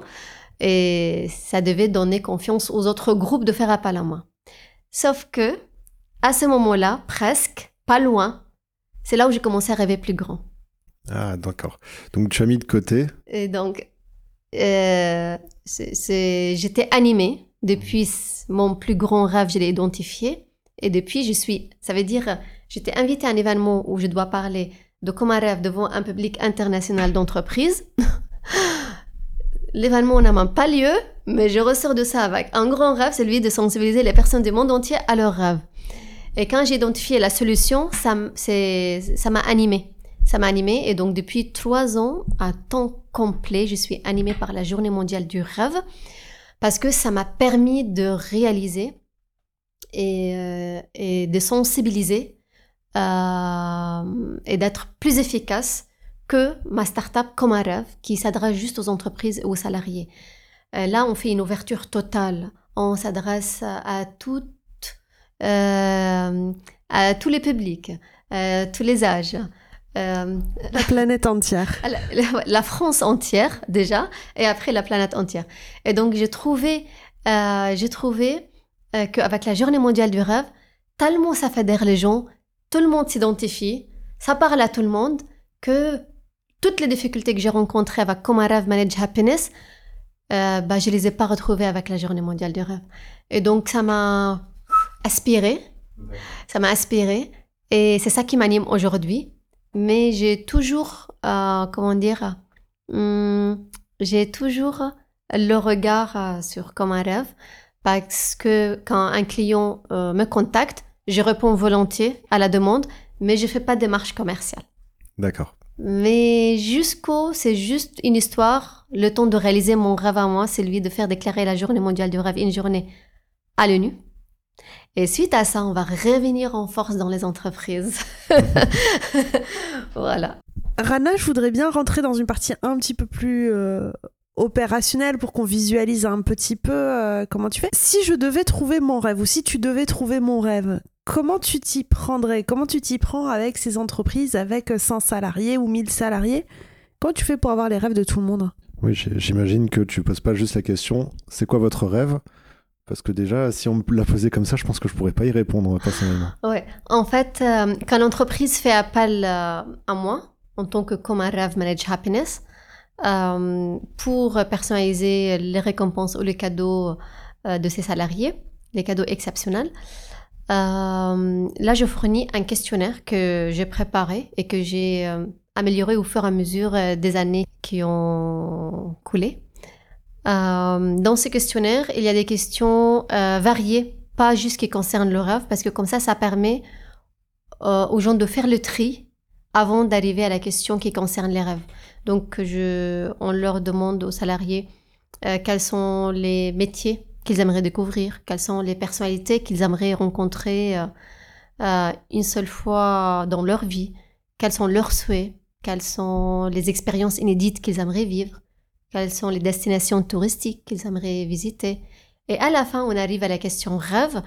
et ça devait donner confiance aux autres groupes de faire appel à moi. Sauf que, à ce moment-là, presque, pas loin, c'est là où j'ai commencé à rêver plus grand. Ah, d'accord. Donc, tu as mis de côté. Et donc, euh, j'étais animée depuis mon plus grand rêve, je l'ai identifié. Et depuis, je suis, ça veut dire, j'étais invitée à un événement où je dois parler de comme un rêve devant un public international d'entreprise. L'événement n'a même pas lieu, mais je ressors de ça avec un grand rêve, celui de sensibiliser les personnes du monde entier à leurs rêves. Et quand j'ai identifié la solution, ça m'a animée ça m'a animée et donc depuis trois ans à temps complet, je suis animée par la Journée mondiale du rêve parce que ça m'a permis de réaliser et, euh, de sensibiliser euh, et d'être plus efficace que ma startup comme un rêve qui s'adresse juste aux entreprises et aux salariés. Euh, là, on fait une ouverture totale. On s'adresse à toutes, à tous les publics, tous les âges. Euh, la planète entière. La, France entière déjà, et après la planète entière. Et donc j'ai trouvé, euh, j'ai trouvé euh, qu'avec la Journée mondiale du rêve, tellement ça fédère les gens, tout le monde s'identifie, ça parle à tout le monde, que toutes les difficultés que j'ai rencontrées avec Comment Rêve Manage Happiness, euh, bah, je les ai pas retrouvées avec la Journée mondiale du rêve. Et donc ça m'a aspiré, ça m'a aspiré, et c'est ça qui m'anime aujourd'hui mais j'ai toujours, euh, comment dire, hmm, j'ai toujours le regard euh, sur comme un rêve parce que quand un client euh, me contacte, je réponds volontiers à la demande, mais je fais pas de démarche commerciale. D'accord. Mais jusqu'au, c'est juste une histoire, le temps de réaliser mon rêve à moi, c'est lui de faire déclarer la journée mondiale du rêve, une journée à l'ONU. Et suite à ça, on va revenir en force dans les entreprises. voilà. Rana, je voudrais bien rentrer dans une partie un petit peu plus euh, opérationnelle pour qu'on visualise un petit peu euh, comment tu fais. Si je devais trouver mon rêve ou si tu devais trouver mon rêve, comment tu t'y prendrais? Comment tu t'y prends avec ces entreprises avec 100 salariés ou 1000 salariés? Comment tu fais pour avoir les rêves de tout le monde? Oui, j'imagine que tu poses pas juste la question c'est quoi votre rêve? Parce que déjà, si on me la posait comme ça, je pense que je pourrais pas y répondre personnellement. Ouais. En fait, euh, quand l'entreprise fait appel euh, à moi, en tant que comme manage happiness, euh, pour personnaliser les récompenses ou les cadeaux de ses salariés, les cadeaux exceptionnels, là, je fournis un questionnaire que j'ai préparé et que j'ai amélioré au fur et à mesure des années qui ont coulé. Euh, dans ce questionnaire, il y a des questions euh, variées, pas juste qui concernent le rêve, parce que comme ça, ça permet euh, aux gens de faire le tri avant d'arriver à la question qui concerne les rêves. Donc, je, on leur demande aux salariés quels sont les métiers qu'ils aimeraient découvrir, quelles sont les personnalités qu'ils aimeraient rencontrer une seule fois dans leur vie, quels sont leurs souhaits, quelles sont les expériences inédites qu'ils aimeraient vivre quelles sont les destinations touristiques qu'ils aimeraient visiter? Et à la fin, on arrive à la question rêve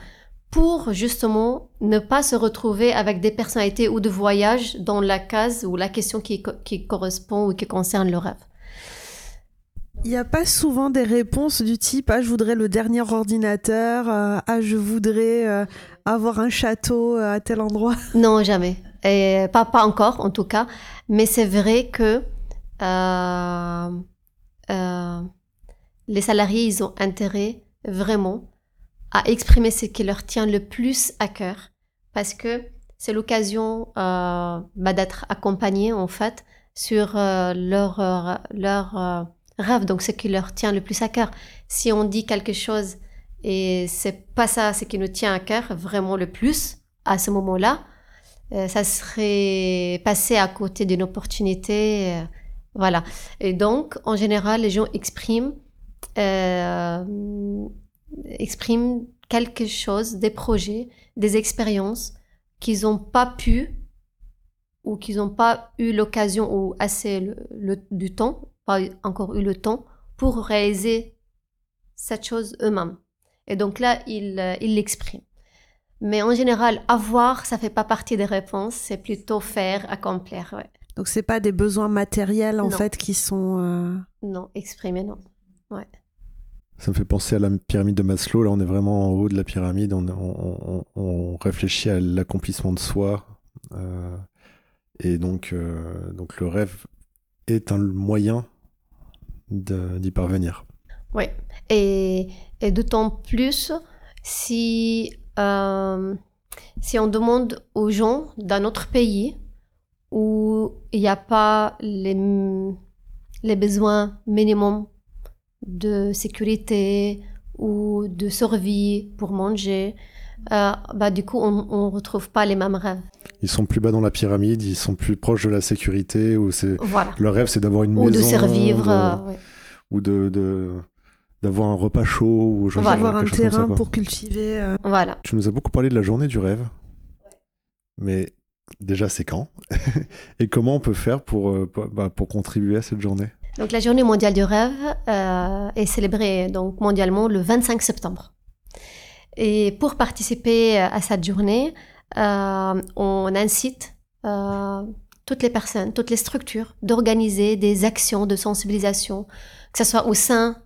pour justement ne pas se retrouver avec des personnalités ou de voyages dans la case ou la question qui, correspond ou qui concerne le rêve. Il n'y a pas souvent des réponses du type Ah, je voudrais le dernier ordinateur, euh, Ah, je voudrais euh, avoir un château euh, à tel endroit. Non, jamais. Et pas, pas encore, en tout cas. Mais c'est vrai que euh, les salariés, ils ont intérêt vraiment à exprimer ce qui leur tient le plus à cœur parce que c'est l'occasion euh, bah, d'être accompagnés en fait sur euh, leur, leur rêve, donc ce qui leur tient le plus à cœur. Si on dit quelque chose et c'est pas ça ce qui nous tient à cœur vraiment le plus à ce moment-là, ça serait passer à côté d'une opportunité voilà. Et donc, en général, les gens expriment, euh, expriment quelque chose, des projets, des expériences qu'ils n'ont pas pu ou qu'ils n'ont pas eu l'occasion ou assez du temps, pas encore eu le temps pour réaliser cette chose eux-mêmes. Et donc là, ils euh, l'expriment. Mais en général, avoir, ça fait pas partie des réponses, c'est plutôt faire, accomplir. Ouais. Donc c'est pas des besoins matériels en fait qui sont euh, non exprimés non. Ouais. Ça me fait penser à la pyramide de Maslow. Là, on est vraiment en haut de la pyramide. On, réfléchit à l'accomplissement de soi. Euh, et donc, euh, donc, le rêve est un moyen d'y parvenir. Oui. Et, et d'autant plus si, si on demande aux gens d'un autre pays où il n'y a pas les, les besoins minimums de sécurité ou de survie pour manger, euh, bah, du coup, on ne retrouve pas les mêmes rêves. Ils sont plus bas dans la pyramide, ils sont plus proches de la sécurité, ou c'est leur rêve, c'est d'avoir une ou maison. De survivre, euh, Ou de, de d'avoir un repas chaud ou genre avoir un terrain pour cultiver. Euh. Voilà. Tu nous as beaucoup parlé de la journée du rêve. Mais déjà, c'est quand Et comment on peut faire pour, euh, bah, pour contribuer à cette journée? Donc, la journée mondiale du rêve euh, est célébrée donc, mondialement le 25 septembre. Et pour participer à cette journée, euh, on incite toutes les personnes, toutes les structures d'organiser des actions de sensibilisation, que ce soit au sein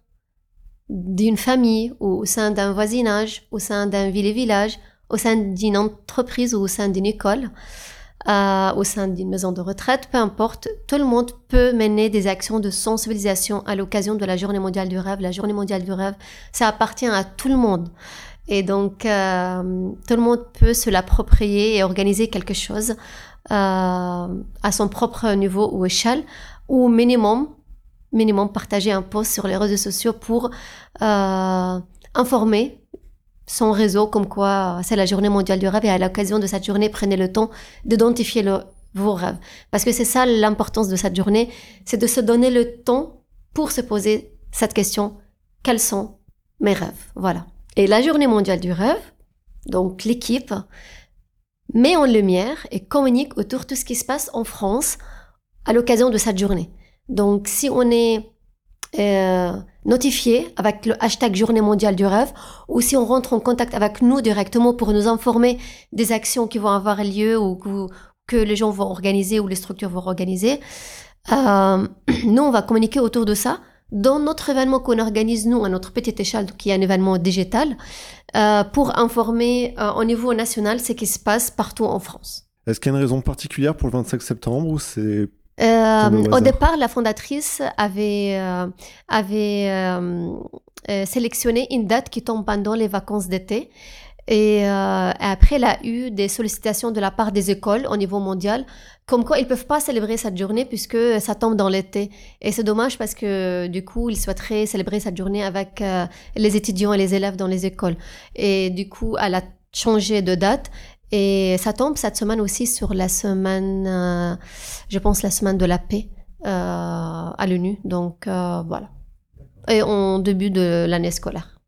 d'une famille, ou au sein d'un voisinage, au sein d'un ville-village, au sein d'une entreprise ou au sein d'une école, euh, au sein d'une maison de retraite, peu importe, tout le monde peut mener des actions de sensibilisation à l'occasion de la Journée mondiale du rêve. La Journée mondiale du rêve, ça appartient à tout le monde. Et donc, euh, tout le monde peut se l'approprier et organiser quelque chose euh, à son propre niveau ou échelle, ou minimum, minimum partager un post sur les réseaux sociaux pour informer son réseau, comme quoi c'est la journée mondiale du rêve et à l'occasion de cette journée, prenez le temps d'identifier vos rêves. Parce que c'est ça l'importance de cette journée, c'est de se donner le temps pour se poser cette question, quels sont mes rêves? Voilà. Et la journée mondiale du rêve, donc l'équipe, met en lumière et communique autour de tout ce qui se passe en France à l'occasion de cette journée. Donc, si on est euh, notifié avec le hashtag Journée mondiale du rêve, ou si on rentre en contact avec nous directement pour nous informer des actions qui vont avoir lieu ou que, les gens vont organiser ou les structures vont organiser, euh, nous, on va communiquer autour de ça dans notre événement qu'on organise, nous, à notre petite échelle, qui est un événement digital, euh, pour informer euh, au niveau national ce qui se passe partout en France. Est-ce qu'il y a une raison particulière pour le 25 septembre ou c'est au départ, la fondatrice avait, euh, avait euh, euh, sélectionné une date qui tombe pendant les vacances d'été. Et après, elle a eu des sollicitations de la part des écoles au niveau mondial, comme quoi ils ne peuvent pas célébrer cette journée puisque ça tombe dans l'été. Et c'est dommage parce que du coup, ils souhaiteraient célébrer cette journée avec les étudiants et les élèves dans les écoles. Et du coup, elle a changé de date et ça tombe cette semaine aussi sur la semaine, euh, je pense la semaine de la paix euh, à l'ONU. Donc euh, voilà. Et en début de l'année scolaire.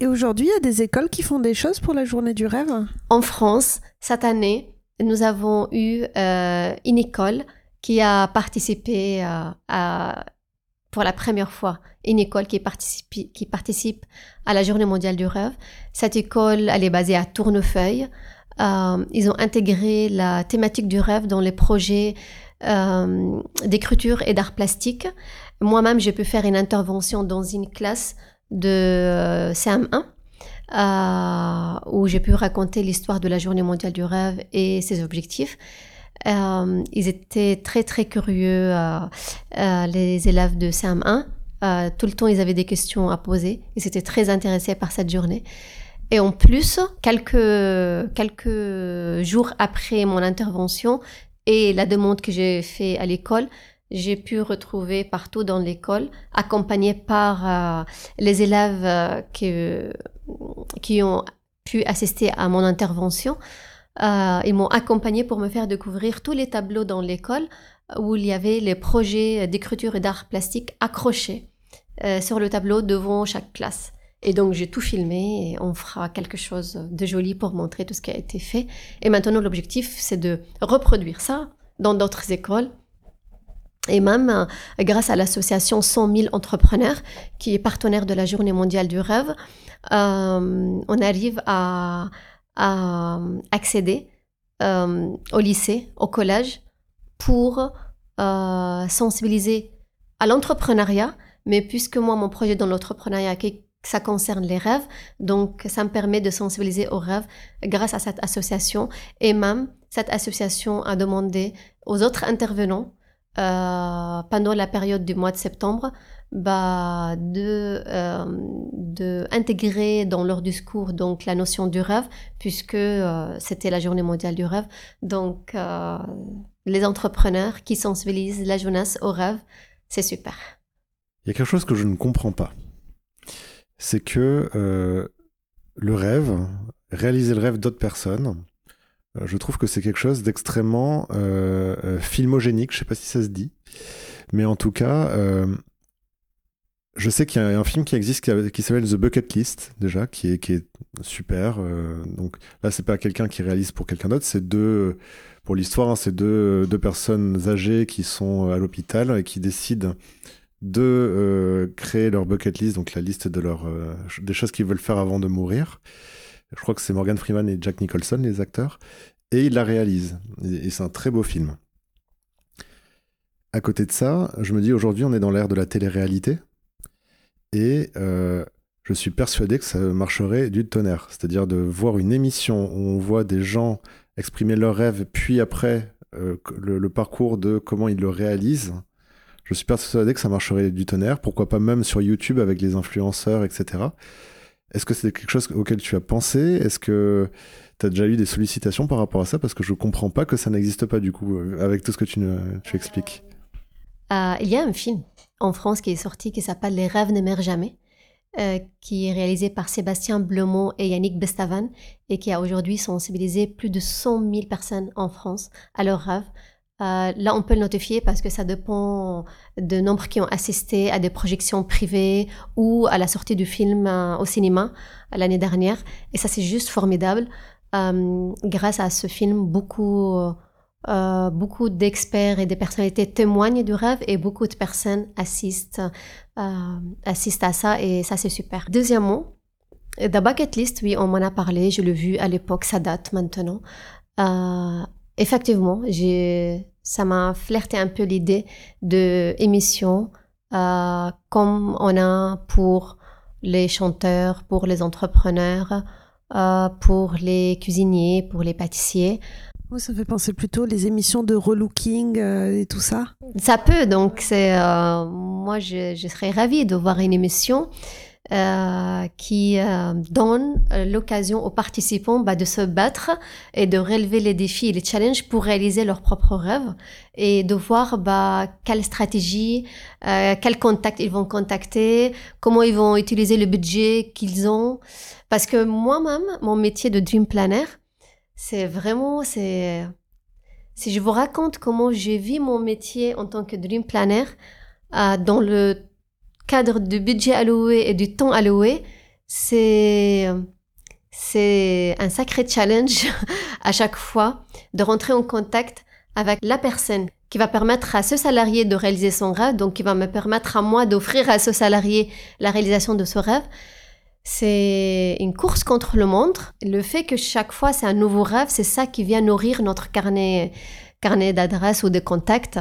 Et aujourd'hui, il y a des écoles qui font des choses pour la journée du rêve? En France, cette année, nous avons eu une école qui a participé à, pour la première fois, une école qui participe, qui participe à la journée mondiale du rêve. Cette école, elle est basée à Tournefeuille. Euh, ils ont intégré la thématique du rêve dans les projets euh, d'écriture et d'art plastique. Moi-même, j'ai pu faire une intervention dans une classe de euh, CM1 euh, où j'ai pu raconter l'histoire de la Journée mondiale du rêve et ses objectifs. Ils étaient très très curieux, les élèves de CM1. tout le temps, ils avaient des questions à poser. Ils étaient très intéressés par cette journée. Et en plus, quelques, quelques jours après mon intervention et la demande que j'ai faite à l'école, j'ai pu retrouver partout dans l'école, accompagnée par euh, les élèves euh, qui, qui ont pu assister à mon intervention. Euh, ils m'ont accompagnée pour me faire découvrir tous les tableaux dans l'école où il y avait les projets d'écriture et d'art plastique accrochés sur le tableau devant chaque classe. Et donc j'ai tout filmé et on fera quelque chose de joli pour montrer tout ce qui a été fait. Et maintenant l'objectif c'est de reproduire ça dans d'autres écoles. Et même euh, grâce à l'association 100 000 entrepreneurs qui est partenaire de la Journée mondiale du rêve, euh, on arrive à, accéder euh, au lycée, au collège pour sensibiliser à l'entrepreneuriat. Mais puisque moi, mon projet dans l'entrepreneuriat ça concerne les rêves. Donc, ça me permet de sensibiliser aux rêves grâce à cette association. Et même, cette association a demandé aux autres intervenants euh, pendant la période du mois de septembre bah, de, euh, dans leur discours donc la notion du rêve puisque euh, c'était la journée mondiale du rêve donc les entrepreneurs qui sensibilisent la jeunesse au rêve c'est super il y a quelque chose que je ne comprends pas c'est que euh, le rêve, réaliser le rêve d'autres personnes, euh, je trouve que c'est quelque chose d'extrêmement euh, filmogénique, je sais pas si ça se dit, mais en tout cas, je sais qu'il y a un film qui existe qui, s'appelle The Bucket List déjà, qui est, qui est super. donc là, c'est pas quelqu'un qui réalise pour quelqu'un d'autre, c'est deux, pour l'histoire, hein, c'est deux, deux personnes âgées qui sont à l'hôpital et qui décident de euh, créer leur bucket list, donc la liste de euh, des choses qu'ils veulent faire avant de mourir. Je crois que c'est Morgan Freeman et Jack Nicholson, les acteurs. Et ils la réalisent. Et, c'est un très beau film. À côté de ça, je me dis aujourd'hui, on est dans l'ère de la télé-réalité. Et euh, je suis persuadé que ça marcherait du tonnerre. C'est-à-dire de voir une émission où on voit des gens exprimer leurs rêves, puis après le, parcours de comment ils le réalisent je suis persuadé que ça marcherait du tonnerre. Pourquoi pas même sur YouTube avec les influenceurs, etc. Est-ce que c'est quelque chose auquel tu as pensé? Est-ce que tu as déjà eu des sollicitations par rapport à ça? Parce que je ne comprends pas que ça n'existe pas du coup, euh, avec tout ce que tu, expliques. Euh, il y a un film en France qui est sorti qui s'appelle Les rêves ne meurent jamais, euh, qui est réalisé par Sébastien Blemont et Yannick Bestavan et qui a aujourd'hui sensibilisé plus de 100 000 personnes en France à leurs rêves. Euh, là, on peut le notifier parce que ça dépend de nombre qui ont assisté à des projections privées ou à la sortie du film euh, au cinéma euh, l'année dernière. Et ça, c'est juste formidable. grâce à ce film, beaucoup Euh, beaucoup d'experts et des personnalités témoignent du rêve et beaucoup de personnes assistent, euh, assistent à ça et ça c'est super. Deuxièmement, The Bucket List, oui, on m'en a parlé, je l'ai vu à l'époque, ça date maintenant. Euh, effectivement, ça m'a flirté un peu l'idée de émission euh, comme on a pour les chanteurs, pour les entrepreneurs, euh, pour les cuisiniers, pour les pâtissiers. Ça fait penser plutôt les émissions de relooking euh, et tout ça. Ça peut, donc c'est moi je, je, serais ravie de voir une émission euh, qui euh, donne l'occasion aux participants bah, de se battre et de relever les défis et les challenges pour réaliser leurs propres rêves et de voir bah, quelle stratégie, euh, quel contact ils vont contacter, comment ils vont utiliser le budget qu'ils ont. Parce que moi-même, mon métier de dream planner, c'est vraiment, c'est, si je vous raconte comment j'ai vu mon métier en tant que dream planner, euh, dans le cadre de budget alloué et du temps alloué, c'est c'est un sacré challenge à chaque fois de rentrer en contact avec la personne qui va permettre à ce salarié de réaliser son rêve, donc qui va me permettre à moi d'offrir à ce salarié la réalisation de ce rêve. C'est une course contre le monde. Le fait que chaque fois c'est un nouveau rêve, c'est ça qui vient nourrir notre carnet, carnet d'adresses ou de contacts.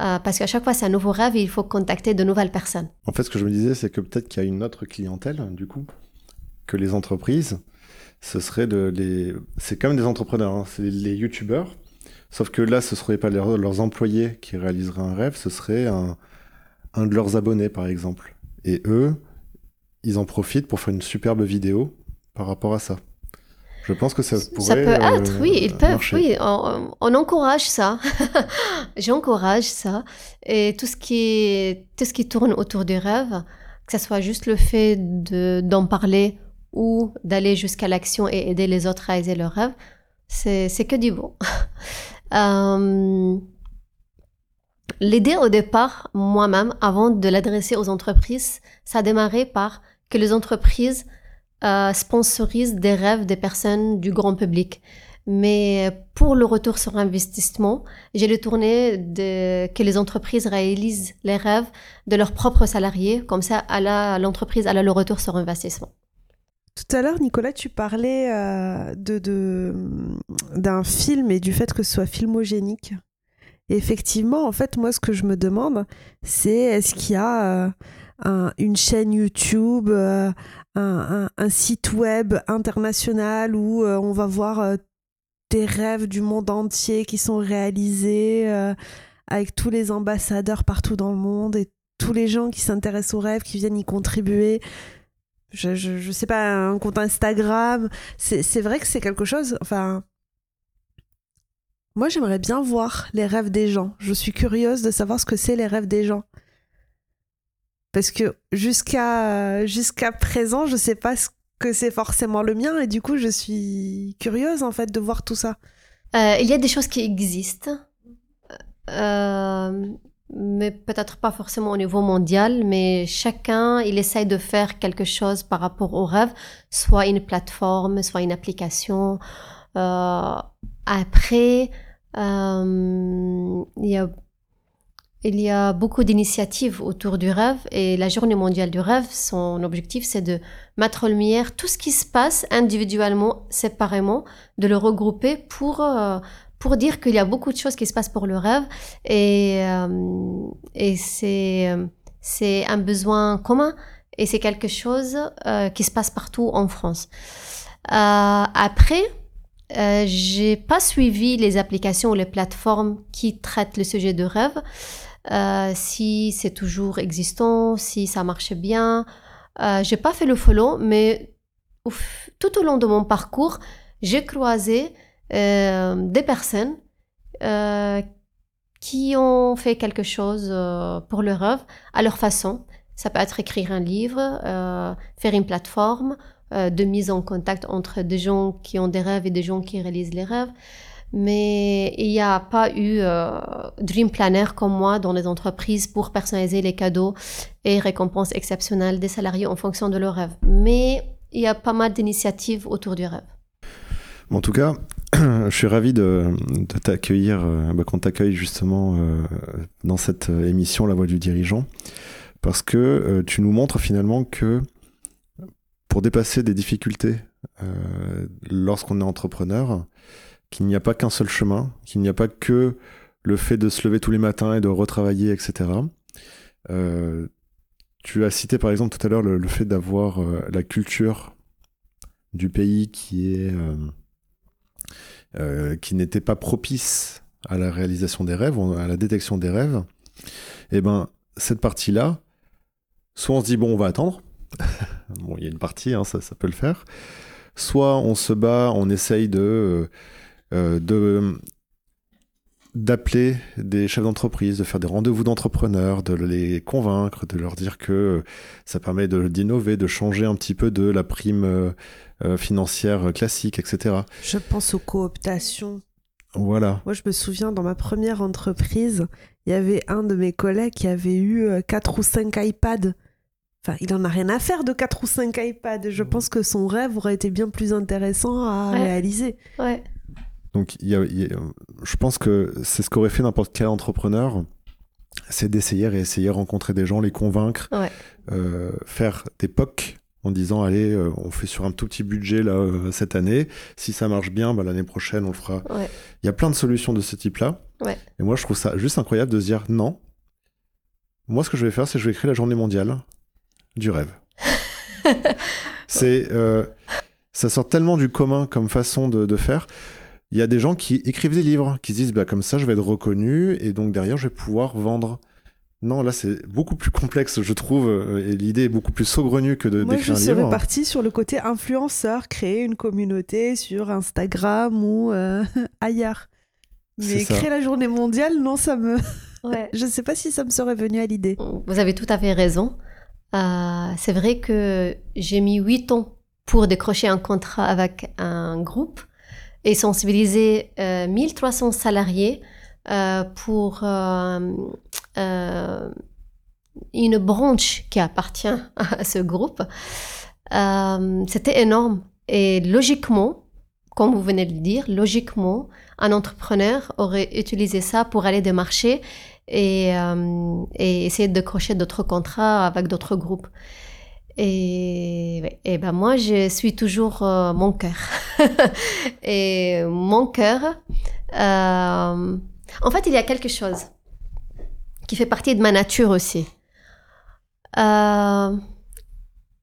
Euh, parce qu'à chaque fois, c'est un nouveau rêve et il faut contacter de nouvelles personnes. En fait, ce que je me disais, c'est que peut-être qu'il y a une autre clientèle, du coup, que les entreprises. Ce serait de les. C'est quand même des entrepreneurs, hein, c'est les youtubeurs. Sauf que là, ce ne serait pas leurs, employés qui réaliseraient un rêve, ce serait un de leurs abonnés, par exemple. Et eux, ils en profitent pour faire une superbe vidéo par rapport à ça. Je pense que ça pourrait. Ça peut être, euh, oui, ils peuvent, marcher. oui. On, on, encourage ça. J'encourage ça. Et tout ce qui tout ce qui tourne autour du rêve, que ce soit juste le fait de, d'en parler ou d'aller jusqu'à l'action et aider les autres à réaliser leurs rêves, c'est, c'est que du bon. euh, L'idée au départ, moi-même, avant de l'adresser aux entreprises, ça a démarré par que les entreprises euh, sponsorise des rêves des personnes du grand public. Mais pour le retour sur investissement, j'ai le tourné que les entreprises réalisent les rêves de leurs propres salariés. Comme ça, l'entreprise a le retour sur investissement. Tout à l'heure, Nicolas, tu parlais euh, de, d'un film et du fait que ce soit filmogénique. Effectivement, en fait, moi, ce que je me demande, c'est est-ce qu'il y a euh, un, une chaîne YouTube, euh, un, site web international où euh, on va voir euh, des rêves du monde entier qui sont réalisés avec tous les ambassadeurs partout dans le monde et tous les gens qui s'intéressent aux rêves, qui viennent y contribuer. Je, je, je sais pas, un compte Instagram. C'est vrai que c'est quelque chose. Enfin, moi, j'aimerais bien voir les rêves des gens. Je suis curieuse de savoir ce que c'est les rêves des gens. Parce que jusqu'à jusqu'à présent, je sais pas ce que c'est forcément le mien et du coup, je suis curieuse en fait de voir tout ça. Euh, il y a des choses qui existent, euh, mais peut-être pas forcément au niveau mondial, mais chacun, il essaye de faire quelque chose par rapport au rêve, soit une plateforme, soit une application. Euh, après, il y a il y a beaucoup d'initiatives autour du rêve et la journée mondiale du rêve, son objectif c'est de mettre en lumière tout ce qui se passe individuellement, séparément, de le regrouper pour, euh, pour dire qu'il y a beaucoup de choses qui se passent pour le rêve et, euh, et c'est, c'est un besoin commun et c'est quelque chose euh, qui se passe partout en France. Euh, après, euh, j'ai pas suivi les applications ou les plateformes qui traitent le sujet de rêve. Euh, si c'est toujours existant, si ça marche bien. Euh, j'ai pas fait le follow, mais tout au long de mon parcours, j'ai croisé euh, des personnes euh, qui ont fait quelque chose pour leur œuvre à leur façon. Ça peut être écrire un livre, faire une plateforme de mise en contact entre des gens qui ont des rêves et des gens qui réalisent les rêves mais il n'y a pas eu euh, Dream Planner comme moi dans les entreprises pour personnaliser les cadeaux et récompenses exceptionnelles des salariés en fonction de leurs rêves. Mais il y a pas mal d'initiatives autour du rêve. En tout cas, je suis ravi de, t'accueillir, bah, qu'on t'accueille justement dans cette émission La Voix du dirigeant, parce que tu nous montres finalement que pour dépasser des difficultés lorsqu'on est entrepreneur, qu'il n'y a pas qu'un seul chemin, qu'il n'y a pas que le fait de se lever tous les matins et de retravailler, etc. Euh, tu as cité par exemple tout à l'heure le, fait d'avoir euh, la culture du pays euh, qui n'était pas propice à la réalisation des rêves, à la détection des rêves. Eh ben cette partie-là, soit on se dit bon on va attendre, bon il y a une partie hein, ça, ça peut le faire, soit on se bat, on essaye de de d'appeler des chefs d'entreprise, de faire des rendez-vous d'entrepreneurs, de les convaincre, de leur dire que ça permet d'innover, de, changer un petit peu de la prime euh, euh, financière classique, etc. Je pense aux cooptations. Voilà. Moi, je me souviens, dans ma première entreprise, il y avait un de mes collègues qui avait eu 4 euh, ou 5 iPads. Enfin, il en a rien à faire de 4 ou 5 iPads. Je mmh. pense que son rêve aurait été bien plus intéressant à réaliser. Ouais. Donc, je pense que c'est ce qu'aurait fait n'importe quel entrepreneur, c'est d'essayer et essayer, rencontrer des gens, les convaincre, euh, faire des POC en disant allez, euh, on fait sur un tout petit budget là euh, cette année. Si ça marche bien, bah, l'année prochaine on le fera. Il y a plein de solutions de ce type-là. Et moi, je trouve ça juste incroyable de se dire non. Moi, ce que je vais faire, c'est que je vais créer la journée mondiale du rêve. c'est ça sort tellement du commun comme façon de, de faire il y a des gens qui écrivent des livres, qui se disent bah, comme ça je vais être reconnu et donc derrière je vais pouvoir vendre. Non, là c'est beaucoup plus complexe, je trouve, euh, et l'idée est beaucoup plus saugrenue que de d'écrire un livre. Moi, je serais partie sur le côté influenceur, créer une communauté sur Instagram ou euh, ailleurs. Mais créer la journée mondiale, non, ça me. Ouais. je ne sais pas si ça me serait venu à l'idée. Vous avez tout à fait raison. Euh, c'est vrai que j'ai mis huit ans pour décrocher un contrat avec un groupe et sensibiliser 1300 euh, salariés euh, pour euh, une branche qui appartient à ce groupe. C'était énorme. Et logiquement, comme vous venez de le dire, logiquement, un entrepreneur aurait utilisé ça pour aller démarcher et, et essayer de décrocher d'autres contrats avec d'autres groupes. Et, ben moi, je suis toujours euh, mon cœur. et mon cœur, euh, en fait, il y a quelque chose qui fait partie de ma nature aussi. Euh,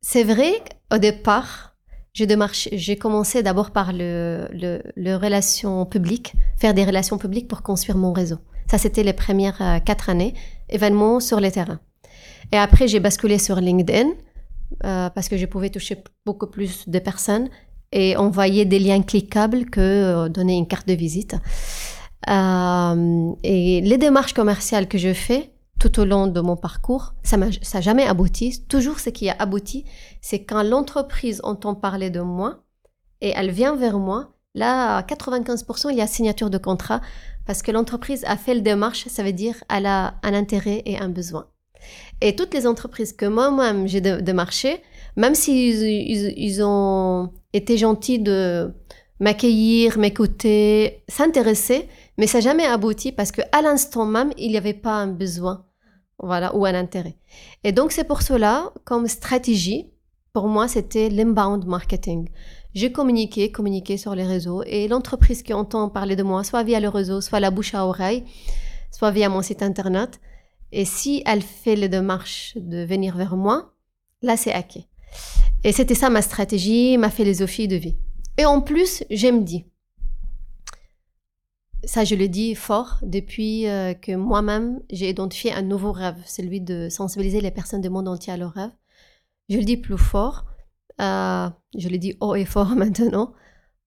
c'est vrai qu'au départ, j'ai commencé d'abord par le, le, le relation publique, faire des relations publiques pour construire mon réseau. Ça, c'était les premières quatre années, événements sur les terrains. Et après, j'ai basculé sur LinkedIn euh, parce que je pouvais toucher beaucoup plus de personnes et envoyer des liens cliquables que euh, donner une carte de visite. Euh, et les démarches commerciales que je fais tout au long de mon parcours, ça n'a jamais abouti. Toujours ce qui a abouti, c'est quand l'entreprise entend parler de moi et elle vient vers moi. Là, à 95%, il y a signature de contrat parce que l'entreprise a fait le démarche, ça veut dire elle a un intérêt et un besoin. Et toutes les entreprises que moi-même j'ai démarchées, même s'ils ils, ont été gentils de m'accueillir, m'écouter, s'intéresser, mais ça n'a jamais abouti parce qu'à l'instant même, il n'y avait pas un besoin, voilà, ou un intérêt. Et donc c'est pour cela, comme stratégie, pour moi, c'était l'inbound marketing. J'ai communiqué, communiqué sur les réseaux et l'entreprise qui entend parler de moi, soit via le réseau, soit la bouche à oreille, soit via mon site internet, et si elle fait les démarches de venir vers moi, là, c'est acquis. Et c'était ça ma stratégie, ma philosophie de vie. Et en plus, j'aime dire, ça je le dis fort depuis euh, que moi-même j'ai identifié un nouveau rêve, celui de sensibiliser les personnes du monde entier à leur rêve. Je le dis plus fort, euh, je le dis haut et fort maintenant.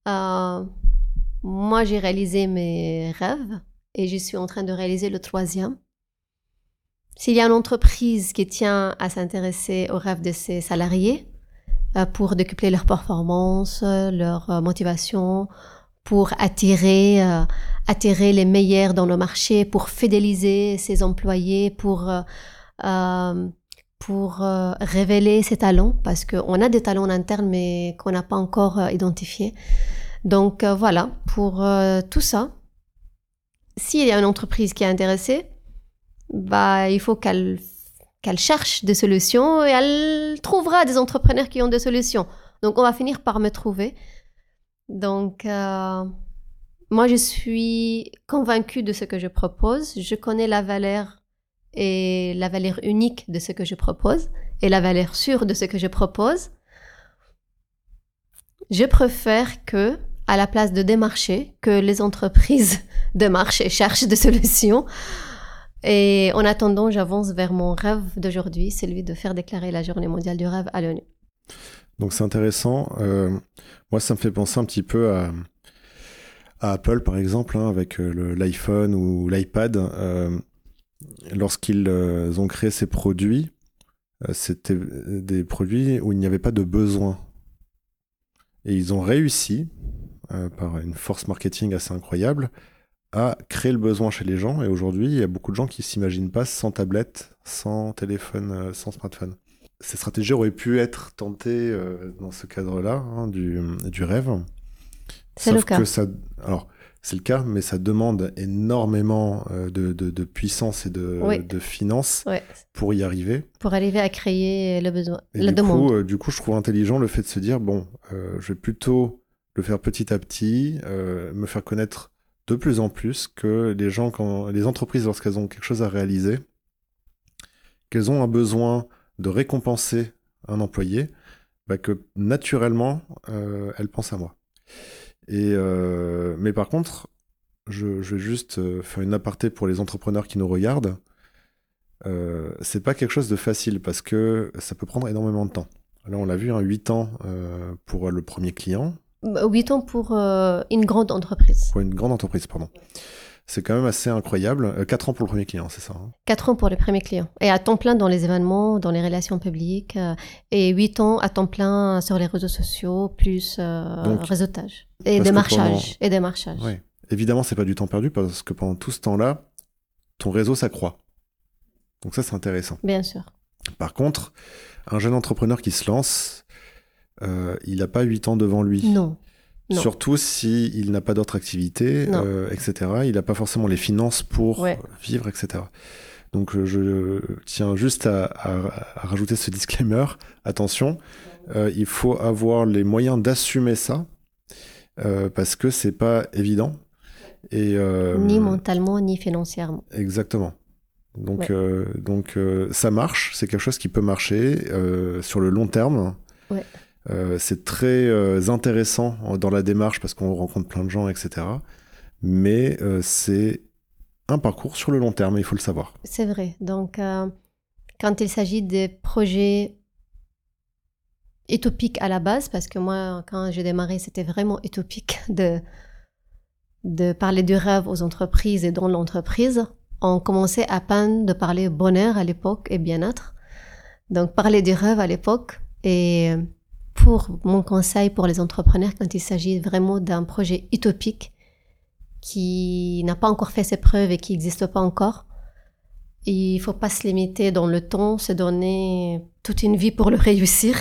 Euh, moi j'ai réalisé mes rêves et je suis en train de réaliser le troisième. S'il y a une entreprise qui tient à s'intéresser aux rêves de ses salariés euh, pour décupler leur performance, leur euh, motivation, pour attirer, euh, attirer les meilleurs dans le marché, pour fidéliser ses employés, pour, pour révéler ses talents, parce qu'on a des talents en interne mais qu'on n'a pas encore identifiés. Donc voilà, pour tout ça, s'il y a une entreprise qui est intéressée, bah, il faut qu'elle cherche des solutions et elle trouvera des entrepreneurs qui ont des solutions. Donc on va finir par me trouver. Donc euh, moi je suis convaincue de ce que je propose. Je connais la valeur et la valeur unique de ce que je propose et la valeur sûre de ce que je propose. Je préfère que à la place de démarcher, que les entreprises démarchent et cherchent des solutions. Et en attendant, j'avance vers mon rêve d'aujourd'hui, celui de faire déclarer la journée mondiale du rêve à l'ONU. Donc c'est intéressant. Euh, moi, ça me fait penser un petit peu à, Apple, par exemple, hein, avec euh, l'iPhone ou l'iPad. Euh, lorsqu'ils ont créé ces produits, c'était des produits où il n'y avait pas de besoin. Et ils ont réussi, par une force marketing assez incroyable, à créer le besoin chez les gens. Et aujourd'hui, il y a beaucoup de gens qui s'imaginent pas sans tablette, sans téléphone, euh, sans smartphone. Ces stratégies auraient pu être tentées euh, dans ce cadre-là, hein, du, du, rêve. C'est le cas. Que ça, alors, c'est le cas, mais ça demande énormément euh, de, de, puissance et de, de finances pour y arriver. Pour arriver à créer le besoin, et la du demande. Coup, du coup, je trouve intelligent le fait de se dire, bon, je vais plutôt le faire petit à petit, me faire connaître de plus en plus que les gens, les entreprises, lorsqu'elles ont quelque chose à réaliser, qu'elles ont un besoin de récompenser un employé, bah que naturellement, euh, elles pensent à moi. Et euh, mais par contre, je, vais juste euh, faire une aparté pour les entrepreneurs qui nous regardent. C'est pas quelque chose de facile parce que ça peut prendre énormément de temps. Là, on l'a vu, hein, 8 ans pour le premier client, 8 ans pour euh, une grande entreprise. Pour une grande entreprise, pardon. C'est quand même assez incroyable. 4 euh, ans pour le premier client, c'est ça 4 hein ans pour le premier client. Et à temps plein dans les événements, dans les relations publiques. Euh, et 8 ans à temps plein sur les réseaux sociaux, plus réseautage. Et démarchage. Et démarchage. Oui. Évidemment, c'est pas du temps perdu parce que pendant tout ce temps-là, ton réseau s'accroît. Donc ça, c'est intéressant. Bien sûr. Par contre, un jeune entrepreneur qui se lance, euh, il n'a pas 8 ans devant lui. Non. Surtout s'il il n'a pas d'autres activités, euh, etc. Il n'a pas forcément les finances pour vivre, etc. Donc euh, je tiens juste à, rajouter ce disclaimer. Attention, il faut avoir les moyens d'assumer ça parce que c'est pas évident. Et, ni mentalement ni financièrement. Exactement. Donc, donc ça marche, c'est quelque chose qui peut marcher sur le long terme. Ouais. Euh, c'est très euh, intéressant dans la démarche parce qu'on rencontre plein de gens, etc. Mais euh, c'est un parcours sur le long terme, il faut le savoir. C'est vrai. Donc, quand il s'agit des projets utopiques à la base, parce que moi, quand j'ai démarré, c'était vraiment utopique de, de parler du rêve aux entreprises et dans l'entreprise. On commençait à peine de parler bonheur à l'époque et bien-être. Donc, parler du rêve à l'époque et pour mon conseil pour les entrepreneurs quand il s'agit vraiment d'un projet utopique qui n'a pas encore fait ses preuves et qui n'existe pas encore. Il ne faut pas se limiter dans le temps, se donner toute une vie pour le réussir,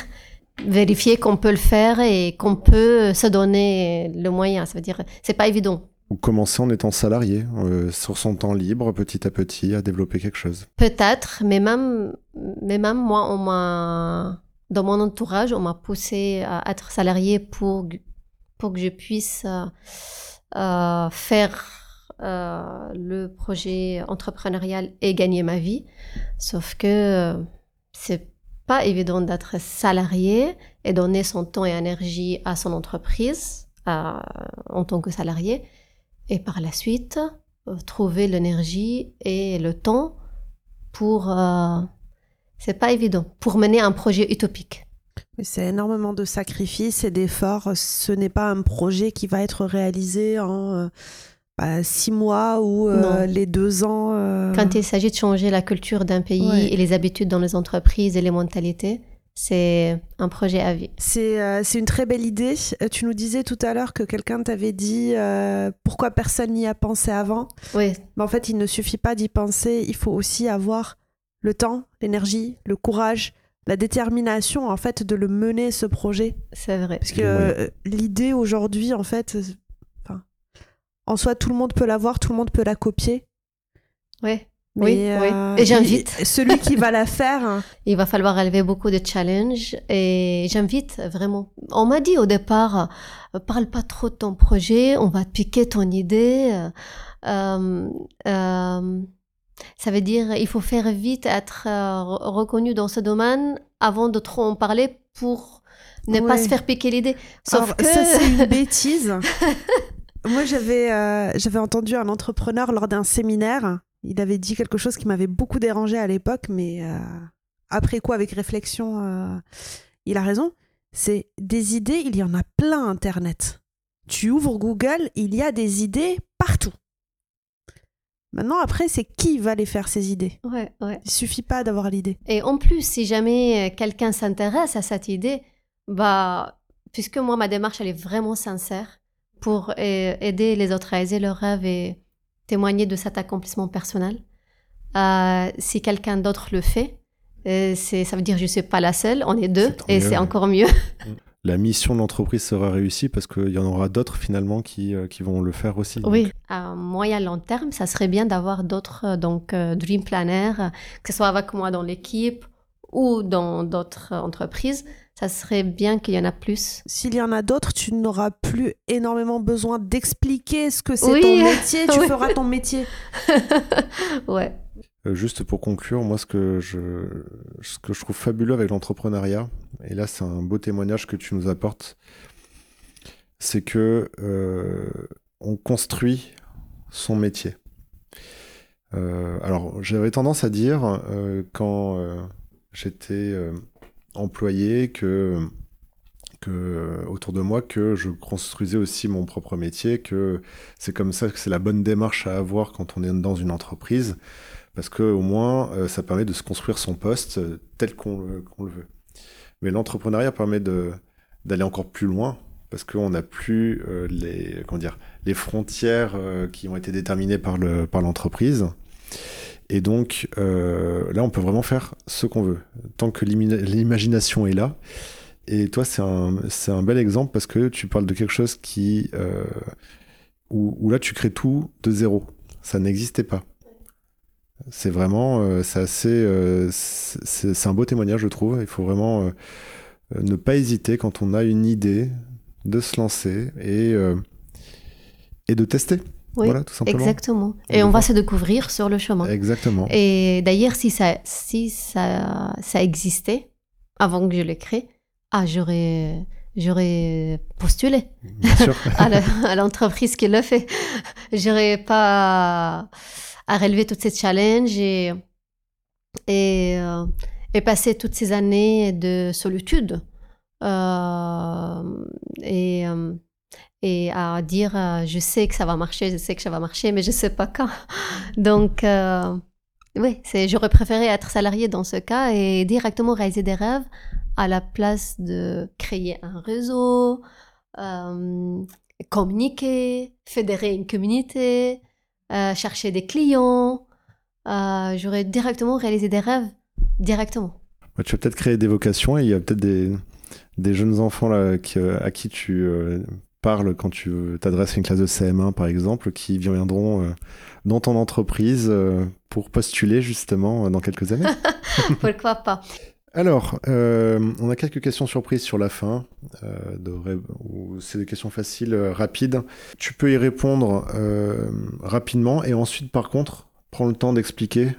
vérifier qu'on peut le faire et qu'on peut se donner le moyen. Ça veut dire, c'est pas évident. Ou commencer en étant salarié, euh, sur son temps libre, petit à petit, à développer quelque chose. Peut-être, mais même, mais même moi, on m'a dans mon entourage, on m'a poussé à être salarié pour, pour que je puisse euh, euh, faire euh, le projet entrepreneurial et gagner ma vie. Sauf que c'est pas évident d'être salarié et donner son temps et énergie à son entreprise en tant que salarié et par la suite trouver l'énergie et le temps pour c'est pas évident pour mener un projet utopique. C'est énormément de sacrifices et d'efforts. Ce n'est pas un projet qui va être réalisé en euh, bah, six mois ou euh, les deux ans. Euh. Quand il s'agit de changer la culture d'un pays et les habitudes dans les entreprises et les mentalités, c'est un projet à vie. C'est une très belle idée. Tu nous disais tout à l'heure que quelqu'un t'avait dit pourquoi personne n'y a pensé avant. Oui. Mais en fait, il ne suffit pas d'y penser. Il faut aussi avoir le temps, l'énergie, le courage la détermination en fait de le mener ce projet. C'est vrai. Parce que euh, l'idée aujourd'hui en fait, euh, enfin, en soi tout le monde peut l'avoir, tout le monde peut la copier. Ouais. Mais, oui, euh, oui. Et j'invite. Celui qui va la faire, hein, Il va falloir relever beaucoup de challenges et j'invite vraiment. On m'a dit au départ, parle pas trop de ton projet, on va te piquer ton idée. euh, euh, euh, ça veut dire il faut faire vite, être euh, re- reconnu dans ce domaine avant de trop en parler pour ne pas se faire piquer l'idée. Sauf Alors, que ça c'est une bêtise. Moi j'avais euh, j'avais entendu un entrepreneur lors d'un séminaire. Il avait dit quelque chose qui m'avait beaucoup dérangé à l'époque, mais euh, après quoi, avec réflexion, euh, il a raison. C'est des idées, il y en a plein Internet. Tu ouvres Google, il y a des idées partout. Maintenant, après, c'est qui va les faire ces idées? Ouais, ouais. Il suffit pas d'avoir l'idée. Et en plus, si jamais euh, quelqu'un s'intéresse à cette idée, bah, puisque moi, ma démarche, elle est vraiment sincère pour euh, aider les autres à réaliser leurs rêves et témoigner de cet accomplissement personnel. Euh, si quelqu'un d'autre le fait, c'est, ça veut dire que je ne suis pas la seule, on est deux, et mieux. c'est encore mieux. La mission de l'entreprise sera réussie parce qu'il y en aura d'autres finalement qui, euh, qui vont le faire aussi. Oui, à moyen long terme, ça serait bien d'avoir d'autres euh, donc euh, dream planners, euh, que ce soit avec moi dans l'équipe ou dans d'autres entreprises. Ça serait bien qu'il y en a plus. S'il y en a d'autres, tu n'auras plus énormément besoin d'expliquer ce que c'est Oui. ton métier. Tu Oui. feras ton métier. ouais. Euh, juste pour conclure, moi, ce que je, trouve fabuleux avec l'entrepreneuriat, et là, c'est un beau témoignage que tu nous apportes, c'est que euh, on construit son métier. Euh, alors, j'avais tendance à dire quand j'étais employé que que autour de moi que je construisais aussi mon propre métier, que c'est comme ça que c'est la bonne démarche à avoir quand on est dans une entreprise parce que au moins euh, ça permet de se construire son poste euh, tel qu'on le, veut. Mais l'entrepreneuriat permet d'aller encore plus loin parce qu'on n'a plus euh, les comment dire les frontières qui ont été déterminées par le par l'entreprise. Et donc là, on peut vraiment faire ce qu'on veut tant que l'imagination est là. Et toi, c'est un un bel exemple parce que tu parles de quelque chose qui où là tu crées tout de zéro. Ça n'existait pas. C'est vraiment, euh, c'est assez, euh, c'est un beau témoignage, je trouve. Il faut vraiment euh, ne pas hésiter quand on a une idée de se lancer et et de tester. Oui, voilà, tout simplement. exactement. Et on le va se découvrir sur le chemin. Exactement. Et d'ailleurs, si ça, si ça, ça existait avant que je l'ai créé, ah, j'aurais, j'aurais postulé Bien sûr. à l'entreprise qui le fait. J'aurais pas à relever tous ces challenges et, euh, et passer toutes ces années de solitude. Euh, et, euh, et à dire je sais que ça va marcher, je sais que ça va marcher, mais je sais pas quand. Donc, oui, j'aurais préféré être salarié dans ce cas et directement réaliser des rêves à la place de créer un réseau, communiquer, fédérer une communauté, euh, chercher des clients. Euh, j'aurais directement réalisé des rêves directement. Ouais, tu vas peut-être créer des vocations et il y a peut-être des, des jeunes enfants là, qui, euh, à qui tu euh, parles quand tu t'adresses à une classe de CM1 par exemple, qui viendront dans ton entreprise pour postuler justement dans quelques années. Pourquoi pas Alors, euh, on a quelques questions surprises sur la fin. euh, de c'est des questions faciles, euh, rapides. Tu peux y répondre rapidement et ensuite, par contre, prends le temps d'expliquer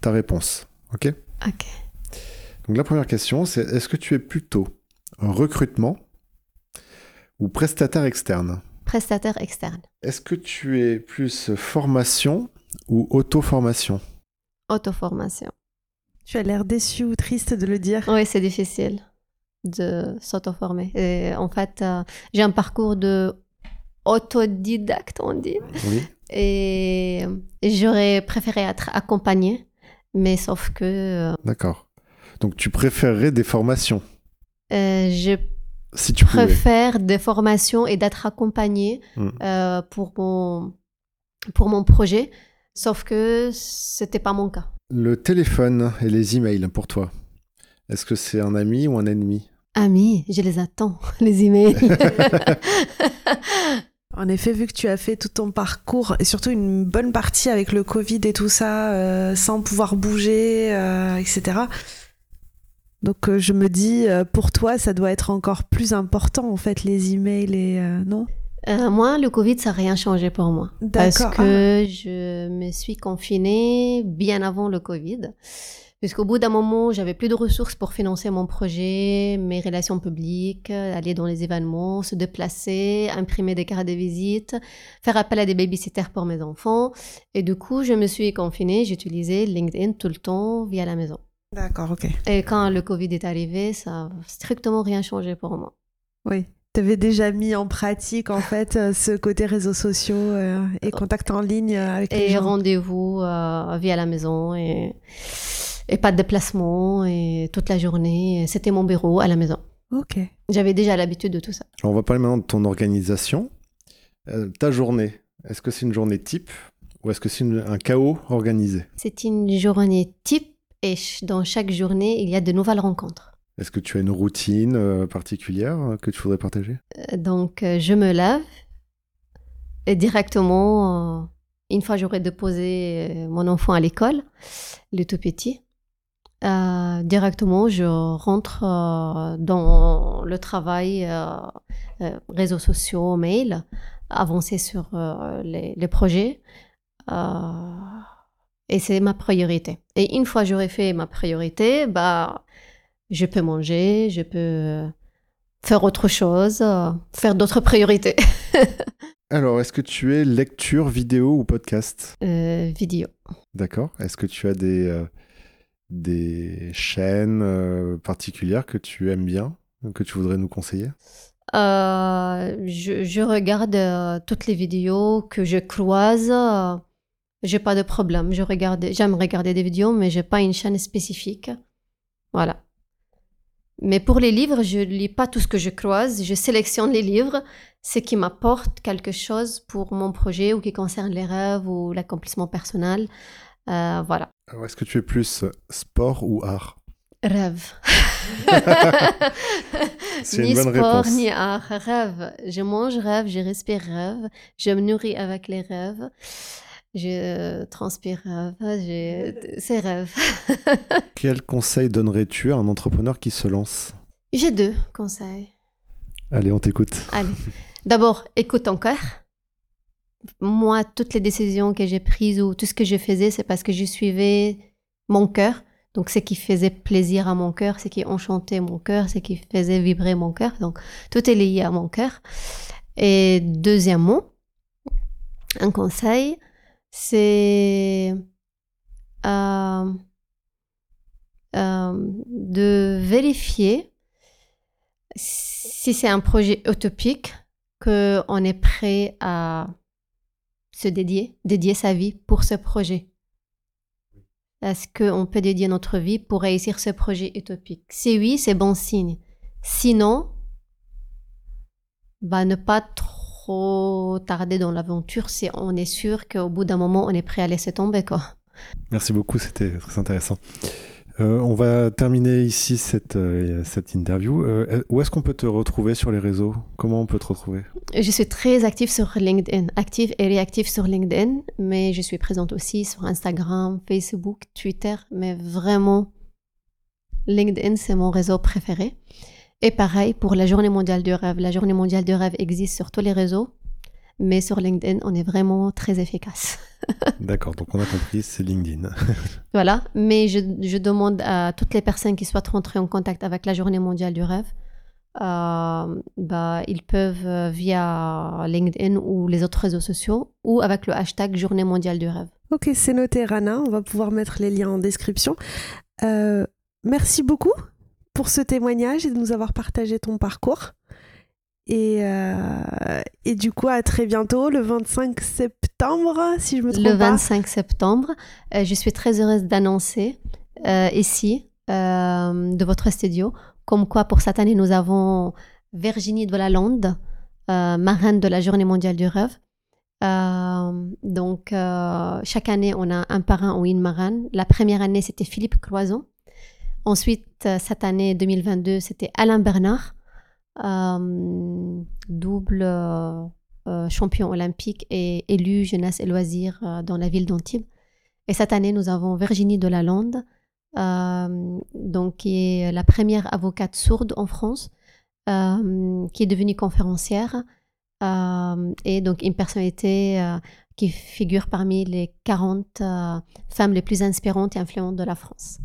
ta réponse. Ok? Ok. Donc la première question, c'est est-ce que tu es plutôt recrutement ou prestataire externe? Prestataire externe. Est-ce que tu es plus formation ou auto-formation? Auto-formation. Tu as l'air déçu ou triste de le dire. Oui, c'est difficile de s'auto-former. Et en fait, euh, j'ai un parcours de autodidacte, on dit. Oui. Et j'aurais préféré être accompagnée, mais sauf que euh, D'accord. Donc tu préférerais des formations? euh, je si tu pouvais. préfère des formations et d'être accompagnée Mm. euh, pour, mon, pour mon projet, sauf que c'était pas mon cas. Le téléphone et les emails pour toi. Est-ce que c'est un ami ou un ennemi? Ami, je les attends, les emails. En effet, vu que tu as fait tout ton parcours et surtout une bonne partie avec le Covid et tout ça, euh, sans pouvoir bouger, euh, etc. Donc euh, je me dis, euh, pour toi, ça doit être encore plus important en fait, les emails et euh, non? Euh, moi, le Covid, ça n'a rien changé pour moi. Parce que je me suis confinée bien avant le Covid. Puisqu'au bout d'un moment, j'avais plus de ressources pour financer mon projet, mes relations publiques, aller dans les événements, se déplacer, imprimer des cartes de visite, faire appel à des babysitters pour mes enfants. Et du coup, je me suis confinée, j'utilisais LinkedIn tout le temps via la maison. Ah, D'accord, ok. Et quand le Covid est arrivé, ça n'a strictement rien changé pour moi. Oui. Tu avais déjà mis en pratique en fait euh, ce côté réseaux sociaux euh, et contact en ligne euh, avec les Et gens. rendez-vous euh, via la maison et, et pas de déplacement et toute la journée. C'était mon bureau à la maison. Ok. J'avais déjà l'habitude de tout ça. Alors, on va parler maintenant de ton organisation. Euh, ta journée, est-ce que c'est une journée type ou est-ce que c'est une- un chaos organisé? C'est une journée type et dans chaque journée, il y a de nouvelles rencontres. Est-ce que tu as une routine euh, particulière euh, que tu voudrais partager? Euh, Donc, euh, je me lève et directement, une fois j'aurai déposé mon enfant à l'école, le tout petit, directement je rentre dans le travail, réseaux sociaux, mail, avancer sur les, les projets. et c'est ma priorité. Et une fois j'aurai fait ma priorité, bah, je peux manger, je peux euh, faire autre chose, euh, faire d'autres priorités. Alors, est-ce que tu es lecture, vidéo ou podcast? Euh, vidéo. D'accord. Est-ce que tu as des, euh, des chaînes euh, particulières que tu aimes bien, que tu voudrais nous conseiller? Je, je regarde toutes les vidéos que je croise. j'ai pas de problème. Je regarde, j'aime regarder des vidéos, mais j'ai pas une chaîne spécifique. Voilà. Mais pour les livres, je lis pas tout ce que je croise. Je sélectionne les livres, ce qui m'apporte quelque chose pour mon projet ou qui concerne les rêves ou l'accomplissement personnel. Euh, voilà. Alors, est-ce que tu es plus sport ou art? Rêve. C'est ni une bonne sport, réponse. ni art. Rêve. Je mange rêve, je respire rêve, je me nourris avec les rêves, je transpire c'est rêve. Quel conseil donnerais-tu à un entrepreneur qui se lance? J'ai deux conseils. Allez, on t'écoute. Allez. D'abord, écoute ton cœur. Moi, toutes les décisions que j'ai prises ou tout ce que je faisais, c'est parce que je suivais mon cœur. Donc, ce qui faisait plaisir à mon cœur, ce qui enchantait mon cœur, ce qui faisait vibrer mon cœur. Donc, tout est lié à mon cœur. Et deuxièmement, un conseil, c'est euh, euh, de vérifier si c'est un projet utopique, qu'on est prêt à se dédier, dédier sa vie pour ce projet. Est-ce qu'on peut dédier notre vie pour réussir ce projet utopique? Si oui, c'est bon signe. Sinon, bah, ne pas trop tarder dans l'aventure si on est sûr qu'au bout d'un moment, on est prêt à laisser tomber. Quoi. Merci beaucoup, c'était très intéressant. Euh, on va terminer ici cette, euh, cette interview. Euh, où est-ce qu'on peut te retrouver sur les réseaux? Comment on peut te retrouver? Je suis très active sur LinkedIn, active et réactive sur LinkedIn, mais je suis présente aussi sur Instagram, Facebook, Twitter, mais vraiment, LinkedIn, c'est mon réseau préféré. Et pareil pour la Journée mondiale du rêve. La Journée mondiale du rêve existe sur tous les réseaux, mais sur LinkedIn, on est vraiment très efficace. D'accord, donc on a compris, c'est LinkedIn. Voilà, mais je, je demande à toutes les personnes qui souhaitent rentrer en contact avec la Journée mondiale du rêve, euh, bah, ils peuvent euh, via LinkedIn ou les autres réseaux sociaux ou avec le hashtag Journée mondiale du rêve. Ok, c'est noté, Rana. On va pouvoir mettre les liens en description. Euh, merci beaucoup pour ce témoignage et de nous avoir partagé ton parcours. Et, euh, et du coup, à très bientôt, le 25 septembre, si je me trompe Le pas. 25 septembre, euh, je suis très heureuse d'annoncer euh, ici, de votre studio, comme quoi pour cette année, nous avons Virginie de la Lande, marraine de la Journée mondiale du rêve. Donc, chaque année, on a un parrain ou une marraine. La première année, c'était Philippe Croison. Ensuite, cette année 2022, c'était Alain Bernard, double champion olympique et élu jeunesse et loisirs dans la ville d'Antibes. Et cette année, nous avons Virginie Delalande, euh, donc qui est la première avocate sourde en France, euh, qui est devenue conférencière euh, et donc une personnalité qui figure parmi les 40 femmes les plus inspirantes et influentes de la France.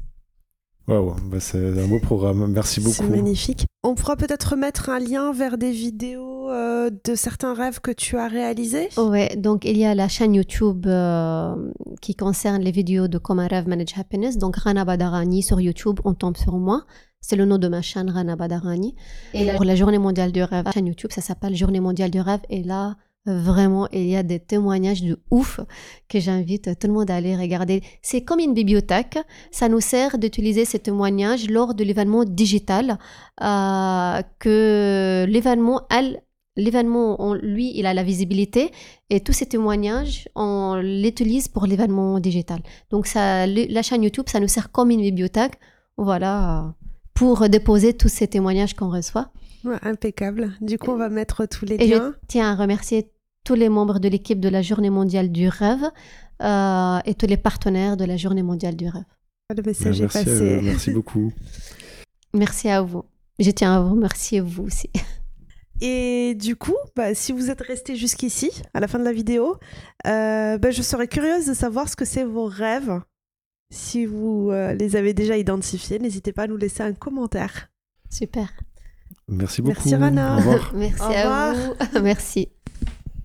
Wow, bah, c'est un beau programme. Merci beaucoup. C'est magnifique. On pourra peut-être mettre un lien vers des vidéos euh, de certains rêves que tu as réalisés? Oui, donc il y a la chaîne YouTube euh, qui concerne les vidéos de Comment rêve manage happiness. Donc Rana Badarani sur YouTube, on tombe sur moi. C'est le nom de ma chaîne, Rana Badarani. Et pour la journée mondiale du rêve, la chaîne YouTube, ça s'appelle Journée mondiale du rêve. Et là, Vraiment, il y a des témoignages de ouf que j'invite tout le monde à aller regarder. C'est comme une bibliothèque. Ça nous sert d'utiliser ces témoignages lors de l'événement digital. Euh, que l'événement, elle, l'événement, lui, il a la visibilité et tous ces témoignages, on l'utilise pour l'événement digital. Donc, ça, la chaîne YouTube, ça nous sert comme une bibliothèque. Voilà, pour déposer tous ces témoignages qu'on reçoit. impeccable. Du coup, on va mettre tous les liens. Et je tiens à remercier tous les membres de l'équipe de la Journée mondiale du rêve euh, et tous les partenaires de la Journée mondiale du rêve. Le message est passé. merci beaucoup. merci à vous. Je tiens à vous remercier vous aussi. Et du coup, bah, si vous êtes resté jusqu'ici, à la fin de la vidéo, euh, bah, je serais curieuse de savoir ce que c'est vos rêves. Si vous euh, les avez déjà identifiés, n'hésitez pas à nous laisser un commentaire. Super. Merci beaucoup. Merci Rana. Au revoir. Merci à vous. Merci.